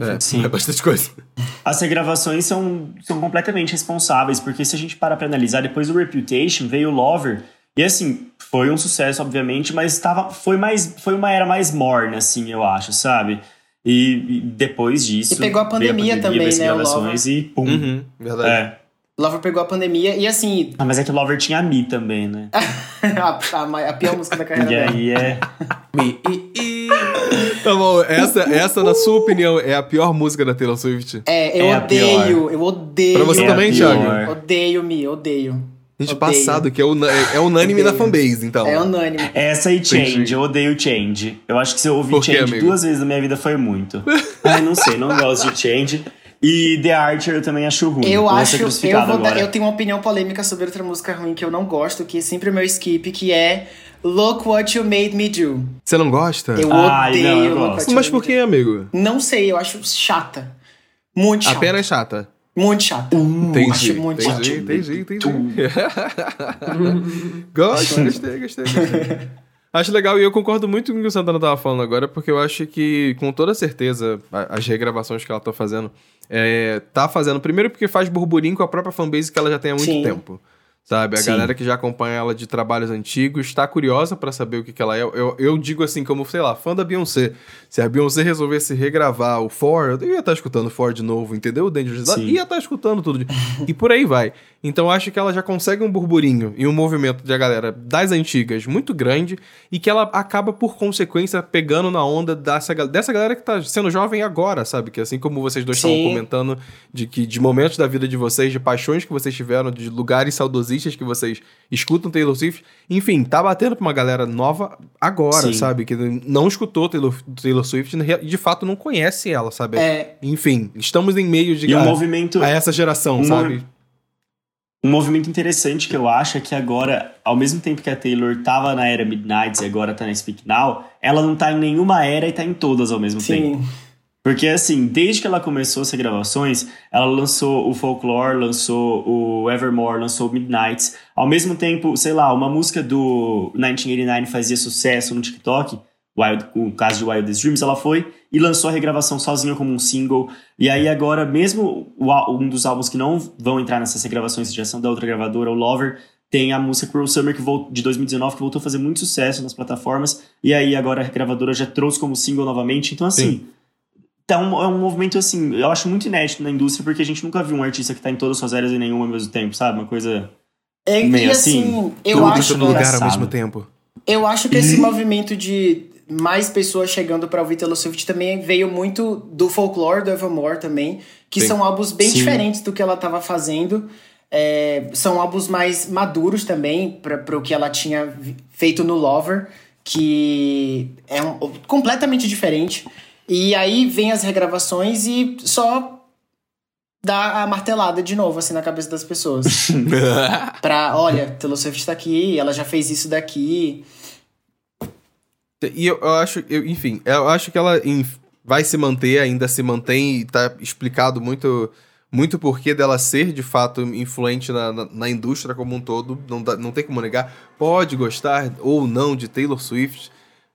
S2: É,
S3: Sim.
S2: é bastante coisa.
S3: As regravações são, são completamente responsáveis, porque se a gente parar pra analisar, depois do Reputation veio o Lover, e assim, foi um sucesso, obviamente, mas tava, foi, mais, foi uma era mais morna, assim, eu acho, sabe? E, e depois disso.
S4: E pegou a pandemia também,
S3: veio as
S4: né, o
S3: gravações e pum.
S2: Uhum, verdade.
S3: É.
S4: Lover pegou a pandemia e assim,
S3: Ah, mas é que o Lover tinha a Mi também, né?
S4: a, a a pior música da carreira
S3: E
S4: dela.
S3: aí é.
S1: Me- e- e-
S2: Tá bom, essa, essa, na sua opinião, é a pior música da Taylor Swift?
S4: É, eu
S3: É a
S4: odeio, eu odeio.
S2: Pra você
S3: É a
S2: também. Thiago?
S4: Odeio me, odeio.
S2: Gente,
S4: Odeio.
S2: passado, que é, una- é, é unânime
S4: Odeio.
S2: na fanbase, então.
S4: É unânime.
S3: Essa e Change,
S2: Entendi.
S3: eu odeio Change. Eu acho que se eu ouvir Change
S2: amigo?
S3: duas vezes na minha vida foi muito. Ai, não sei, não gosto de Change. E The Archer eu também acho ruim.
S4: Eu acho, eu, dar- eu tenho uma opinião polêmica sobre outra música ruim que eu não gosto, que é sempre o meu skip, que é Look What You Made Me Do.
S2: Você não gosta?
S4: Eu
S3: Ai,
S4: odeio
S3: não, eu
S4: Look
S3: gosto.
S4: What You
S2: Mas por que, amigo?
S4: Não sei, eu acho chata. Muito chata.
S2: Apenas chata.
S4: Muito chata.
S2: Entendi.
S4: acho muito
S2: entendi,
S4: chato.
S2: entendi, entendi. Gosto, gostei, gostei, gostei. Acho legal, e eu concordo muito com o que o Santana tava falando agora, porque eu acho que, com toda certeza, as regravações que ela tá fazendo, é, tá fazendo, primeiro porque faz burburinho com a própria fanbase que ela já tem há muito
S4: Sim.
S2: tempo. Sabe? A
S3: Sim.
S2: galera que já acompanha ela de trabalhos antigos está curiosa pra saber o que, que ela é. Eu, eu digo assim, como, sei lá, fã da Beyoncé. Se a Beyoncé resolvesse regravar o For, eu ia estar escutando o For de novo, entendeu? O Dangerous
S3: Sim.
S2: ia estar escutando tudo. E por aí vai. Então acho que ela já consegue um burburinho e um movimento de a galera das antigas muito grande e que ela acaba, por consequência, pegando na onda dessa, dessa galera que tá sendo jovem agora, sabe? Que assim como vocês dois estavam
S4: Sim.
S2: comentando de que de momentos da vida de vocês, de paixões que vocês tiveram, de lugares saudosistas que vocês escutam Taylor Swift, enfim, tá batendo pra uma galera nova agora,
S3: Sim.
S2: sabe? Que não escutou Taylor, Taylor Swift e de fato não conhece ela, sabe?
S4: É.
S2: Enfim, estamos em meio de
S3: E um
S2: a-
S3: movimento.
S2: a essa geração,
S3: um
S2: sabe?
S3: Um movimento interessante que eu acho é que agora, ao mesmo tempo que a Taylor tava na era Midnight e agora tá na Speak Now, ela não tá em nenhuma era e tá em todas ao mesmo tempo. Porque, assim, desde que ela começou essas gravações, ela lançou o Folklore, lançou o Evermore, lançou o Midnights. Ao mesmo tempo, sei lá, uma música do 1989 fazia sucesso no TikTok, Wild, o caso de Wildest Dreams, ela foi e lançou a regravação sozinha como um single. E aí agora, mesmo um dos álbuns que não vão entrar nessas regravações, já são da outra gravadora, o Lover, tem a música Cruel Summer que vol- de 2019 que voltou a fazer muito sucesso nas plataformas. E aí agora a gravadora já trouxe como single novamente. Então, assim...
S2: Sim.
S3: Então, é um movimento assim, eu acho muito inédito na indústria, porque a gente nunca viu um artista que tá em todas as suas eras e nenhuma ao mesmo tempo, sabe? Uma coisa.
S4: É,
S3: Meio
S4: e
S3: assim,
S4: assim, eu
S2: Tudo
S4: acho,
S2: todo lugar ao mesmo tempo.
S4: eu acho que esse movimento de mais pessoas chegando pra ouvir Taylor Swift também veio muito do folklore do Evermore também, que
S2: Sim.
S4: são álbuns bem
S3: Sim.
S4: diferentes do que ela tava fazendo. É, são álbuns mais maduros também para o que ela tinha feito no Lover, que é um, completamente diferente. E aí vem as regravações e só dá a martelada de novo assim na cabeça das pessoas. pra, olha, Taylor Swift tá aqui, ela já fez isso daqui.
S2: E eu, eu acho, eu- enfim, eu acho que ela em- vai se manter, ainda se mantém e tá explicado muito muito porquê dela ser de fato influente na, na, na indústria como um todo. Não, dá- não tem como negar. Pode gostar ou não de Taylor Swift,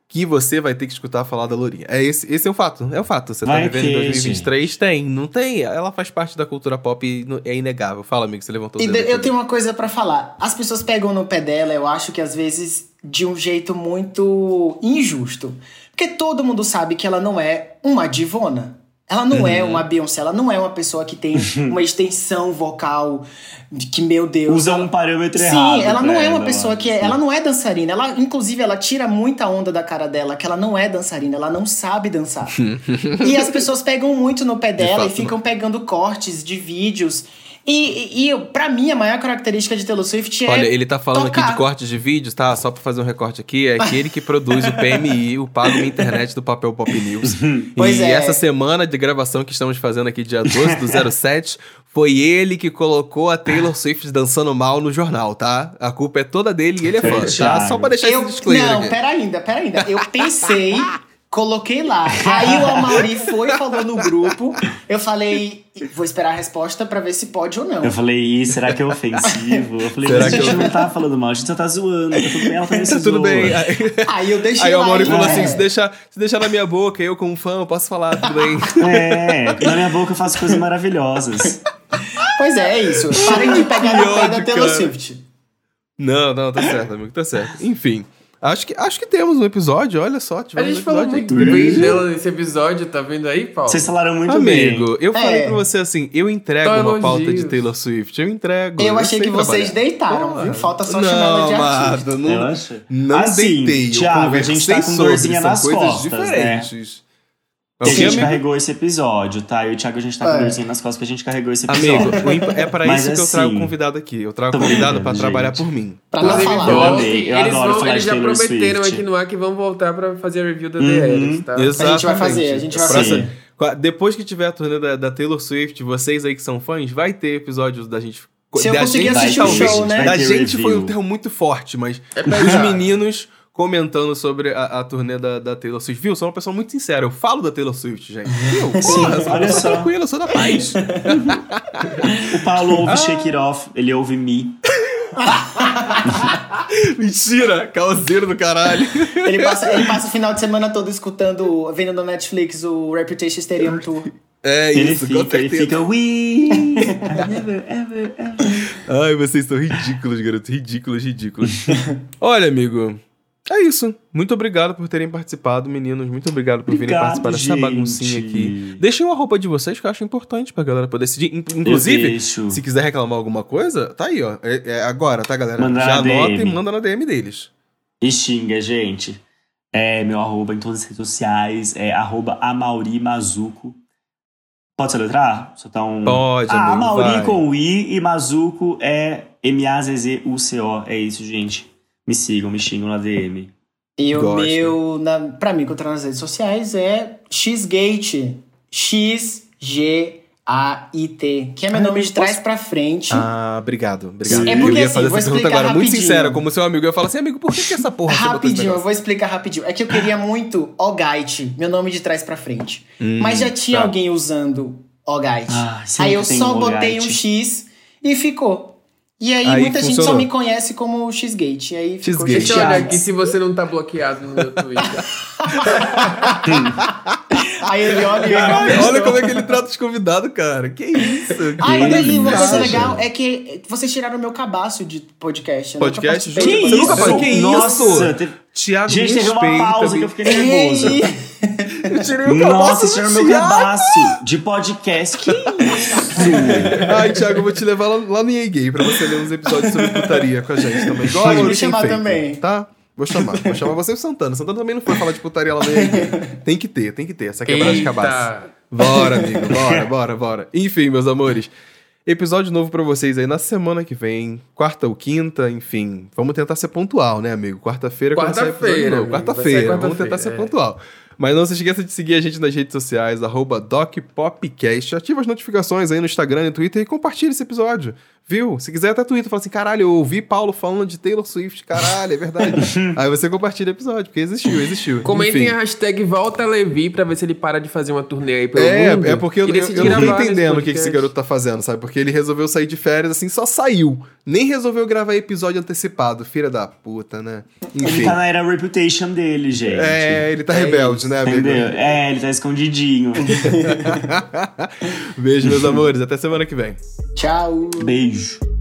S2: que você vai ter que escutar falar da Lourinha. É esse, esse é o fato, é o fato. Você
S3: Vai
S2: tá vivendo em
S3: ter,
S2: 2023? Tem, não tem. Ela faz parte da cultura pop e é inegável. Fala, amigo, você levantou o dedo.
S4: eu tenho uma coisa pra falar. As pessoas pegam no pé dela, eu acho que às vezes de um jeito muito injusto. Porque todo mundo sabe que ela não é uma divona. Ela não é
S2: Uhum.
S4: uma Beyoncé, ela não é uma pessoa que tem uma extensão vocal de que, meu Deus.
S3: Usa
S4: ela-
S3: um parâmetro
S4: Sim,
S3: errado.
S4: ela não é uma
S3: ela,
S4: pessoa que é, ela não é dançarina. Ela, inclusive, ela tira muita onda da cara dela, que ela não é dançarina, ela não sabe dançar. e as pessoas pegam muito no pé dela e
S2: fato,
S4: ficam pegando cortes de vídeos. E, e, e pra mim, a maior característica de Taylor Swift é.
S2: Olha, ele tá falando aqui
S4: tocar.
S2: de cortes de vídeos, tá? Só pra fazer um recorte aqui, é aquele que produz o PMI, o Pago Minha Internet do Papel Pop News.
S4: Pois
S2: e
S4: é.
S2: essa semana de gravação que estamos fazendo aqui, dia 12 do 07, foi ele que colocou a Taylor Swift dançando mal no jornal, tá? A culpa é toda dele e ele é fã, tá? Só pra deixar
S4: Eu,
S2: esse disclaimer
S4: não,
S2: aqui.
S4: pera ainda, pera ainda. Eu pensei Coloquei lá. Aí o Amaury foi falou no grupo. Eu falei, vou esperar a resposta pra ver se pode ou não.
S3: Eu falei, será que é ofensivo? Eu falei,
S2: Será
S3: a gente
S2: eu-
S3: não tá falando mal, a gente só tá zoando. Tá tudo bem, ela também se
S2: Tá tudo
S3: zoa.
S2: bem. Aí,
S4: Aí eu deixei
S2: aí o. Mauri
S4: e-
S2: falou
S4: é.
S2: assim: se deixar, se deixar na minha boca, eu como fã, eu posso falar, tudo bem.
S3: É, na minha boca eu faço coisas maravilhosas.
S4: Pois é, é isso. Parem de pegar
S2: Que
S4: pé da Taylor. Swift.
S2: Não, não, tá certo, amigo, tá certo. Enfim, acho que, acho que temos um episódio, olha só.
S1: A gente
S2: um
S1: falou muito
S2: grande.
S1: bem dela nesse episódio, tá vendo aí, Paulo?
S3: Vocês falaram muito bem.
S2: Amigo, eu falei
S4: É.
S2: pra você assim, eu entrego uma pauta de
S1: elogios.
S2: Taylor Swift, eu entrego.
S4: Eu achei
S2: sei
S4: que vocês
S2: trabalhar.
S4: deitaram,
S2: Porra.
S4: viu? Falta só
S2: não,
S4: chamar ela de artista.
S3: Eu
S2: não,
S3: acho.
S2: não
S3: assim,
S2: deitei. eu
S3: Thiago, a gente tá com
S2: sobre,
S3: dorzinha nas
S2: coisas
S3: costas, né? Que a gente
S2: amigo?
S3: carregou esse episódio, tá? Eu e o Thiago, a gente tá com
S4: É.
S3: dorzinha nas costas que a gente carregou esse episódio.
S2: Amigo, é pra
S3: Mas
S2: isso que eu trago
S3: assim,
S2: convidado aqui. Eu trago convidado pra
S3: brincando,
S2: trabalhar
S3: gente.
S2: por mim.
S4: Pra não
S1: Inclusive,
S4: falar.
S3: Eu amei, eu
S1: eles,
S3: adoro
S1: vão,
S3: falar
S1: eles
S3: de
S1: já
S3: Taylor
S1: prometeram
S3: Swift.
S1: aqui no ar que vão voltar pra fazer a review da
S3: Uhum.
S1: The Eras, tá?
S4: A gente vai fazer, a gente vai
S3: fazer.
S2: Depois que tiver a turnê da, da Taylor Swift, vocês aí que são fãs, vai ter episódios da gente.
S4: Se eu
S2: da
S4: conseguir
S2: gente,
S4: assistir
S3: o show, né?
S2: Da gente foi um
S3: review.
S2: termo muito forte, mas
S1: É
S2: os meninos comentando sobre a, a turnê da, da Taylor Swift. Viu? Sou uma pessoa muito sincera. Eu falo da Taylor Swift, gente. Viu? Porra, sou uma
S3: olha só.
S2: tranquila, sou da paz.
S3: O Paulo
S2: Ah.
S3: ouve Shake It Off, ele ouve Me.
S2: Mentira! Causeiro do caralho.
S4: Ele passa, ele passa o final de semana todo escutando, vendo no Netflix o Reputation Stadium Tour.
S2: É
S3: Ele
S2: isso, com
S3: fica, ele fica, We, never, ever, ever.
S2: Ai, vocês são ridículos, garoto. Ridículos, ridículos. Olha, amigo. É isso. Muito obrigado por terem participado, meninos. Muito obrigado por virem
S3: Obrigado,
S2: participar dessa
S3: gente.
S2: baguncinha aqui. Deixem o arroba de vocês, que eu acho importante pra galera poder decidir. In- Inclusive, se quiser reclamar alguma coisa, tá aí, ó. É, é agora, tá, galera?
S3: Manda
S2: Já anota e manda na DM deles.
S3: E xinga, gente. É meu arroba em todas as redes sociais. É arroba Amauri Mazuco. Pode soletrar? Só tá um...
S2: Pode,
S3: Ah,
S2: amigo,
S3: Amauri
S2: vai.
S3: com I e Mazuco é M-A-Z-Z-U-C-O. É isso, gente. Me sigam, me xingam na DM.
S4: E o
S2: Gosto.
S4: meu, na, pra me encontrar nas redes sociais, é Xgate. X-G-A-I-T. Que é meu
S2: Ah,
S4: nome de
S2: posso-
S4: trás pra frente.
S2: Ah, obrigado, obrigado.
S4: É
S2: eu
S4: porque,
S2: ia
S4: assim,
S2: fazer essa pergunta agora, muito
S4: rapidinho.
S2: sincera, como seu amigo. Eu ia falar assim, amigo, por que, que essa porra esse
S4: Rapidinho, eu vou explicar rapidinho. É que eu queria muito Ogite, meu nome de trás pra frente. Mas já tinha
S2: tá.
S4: alguém usando Ogite.
S3: Ah,
S4: aí eu só
S3: um
S4: botei um. X e ficou. E aí,
S2: Aí
S4: muita gente só
S2: funcionou.
S4: me conhece como Xgate. E aí ficou
S2: Xgate.
S4: Chateado.
S1: aqui se você não tá bloqueado no meu Twitter.
S4: Aí ele olha e eu
S2: olha como é que ele trata os convidados, cara. Que isso? Que
S4: Aí daí, uma coisa
S3: isso,
S4: legal é que vocês tiraram meu cabaço de podcast. nunca
S2: Podcast?
S4: participei.
S2: Você nunca falou? Que
S3: Nossa,
S2: isso?
S3: teve-
S2: Thiago,
S3: Gente, teve uma pausa que eu fiquei nervoso.
S2: Eu tirei o
S3: Nossa, tiraram meu cabaço de podcast. Que isso?
S2: Ai, Thiago, eu vou te levar lá, lá no EA Gay pra você ler uns episódios sobre putaria com a gente também. Igual
S4: Pode me chamar
S2: feito,
S4: também.
S2: Tá? Vou chamar. Vou chamar você e o Santana. Santana também não foi falar de putaria lá no EA Gay. Tem que ter, tem que ter. Essa quebrada de cabaço.
S1: Eita.
S2: Bora, amigo, bora, bora, bora. Enfim, meus amores. Episódio novo pra vocês aí na semana que vem, quarta ou quinta, enfim. Vamos tentar ser pontual, né, amigo? Quarta-feira,
S1: Quarta-feira,
S2: Quarta-feira,
S1: sair
S2: vamos
S1: quarta-feira,
S2: tentar ser
S1: é.
S2: Mas não se esqueça de seguir a gente nas redes sociais, arroba DocPopcast. Ativa as notificações aí no Instagram e no Twitter e compartilha esse episódio. Viu? Se quiser até Twitter, fala assim, caralho, eu ouvi Paulo falando de Taylor Swift, caralho, é verdade. aí você compartilha o episódio, porque existiu, existiu.
S1: Comentem
S2: Enfim.
S1: a hashtag Volta Levi pra ver se ele para de fazer uma turnê aí pelo
S2: É,
S1: mundo.
S2: é porque eu, eu, eu não tô entendendo o que, esse garoto tá fazendo, sabe? Porque ele resolveu sair de férias, assim, só saiu. Nem resolveu gravar episódio antecipado. Filha da puta, né?
S3: Ele
S2: Enfim.
S3: tá na era reputation dele, gente.
S2: É, ele tá
S1: É
S2: rebelde,
S1: isso,
S2: né, amigo?
S3: Entendeu? É, ele tá escondidinho.
S2: Beijo, meus amores. Até semana que vem.
S4: Tchau.
S3: beijo.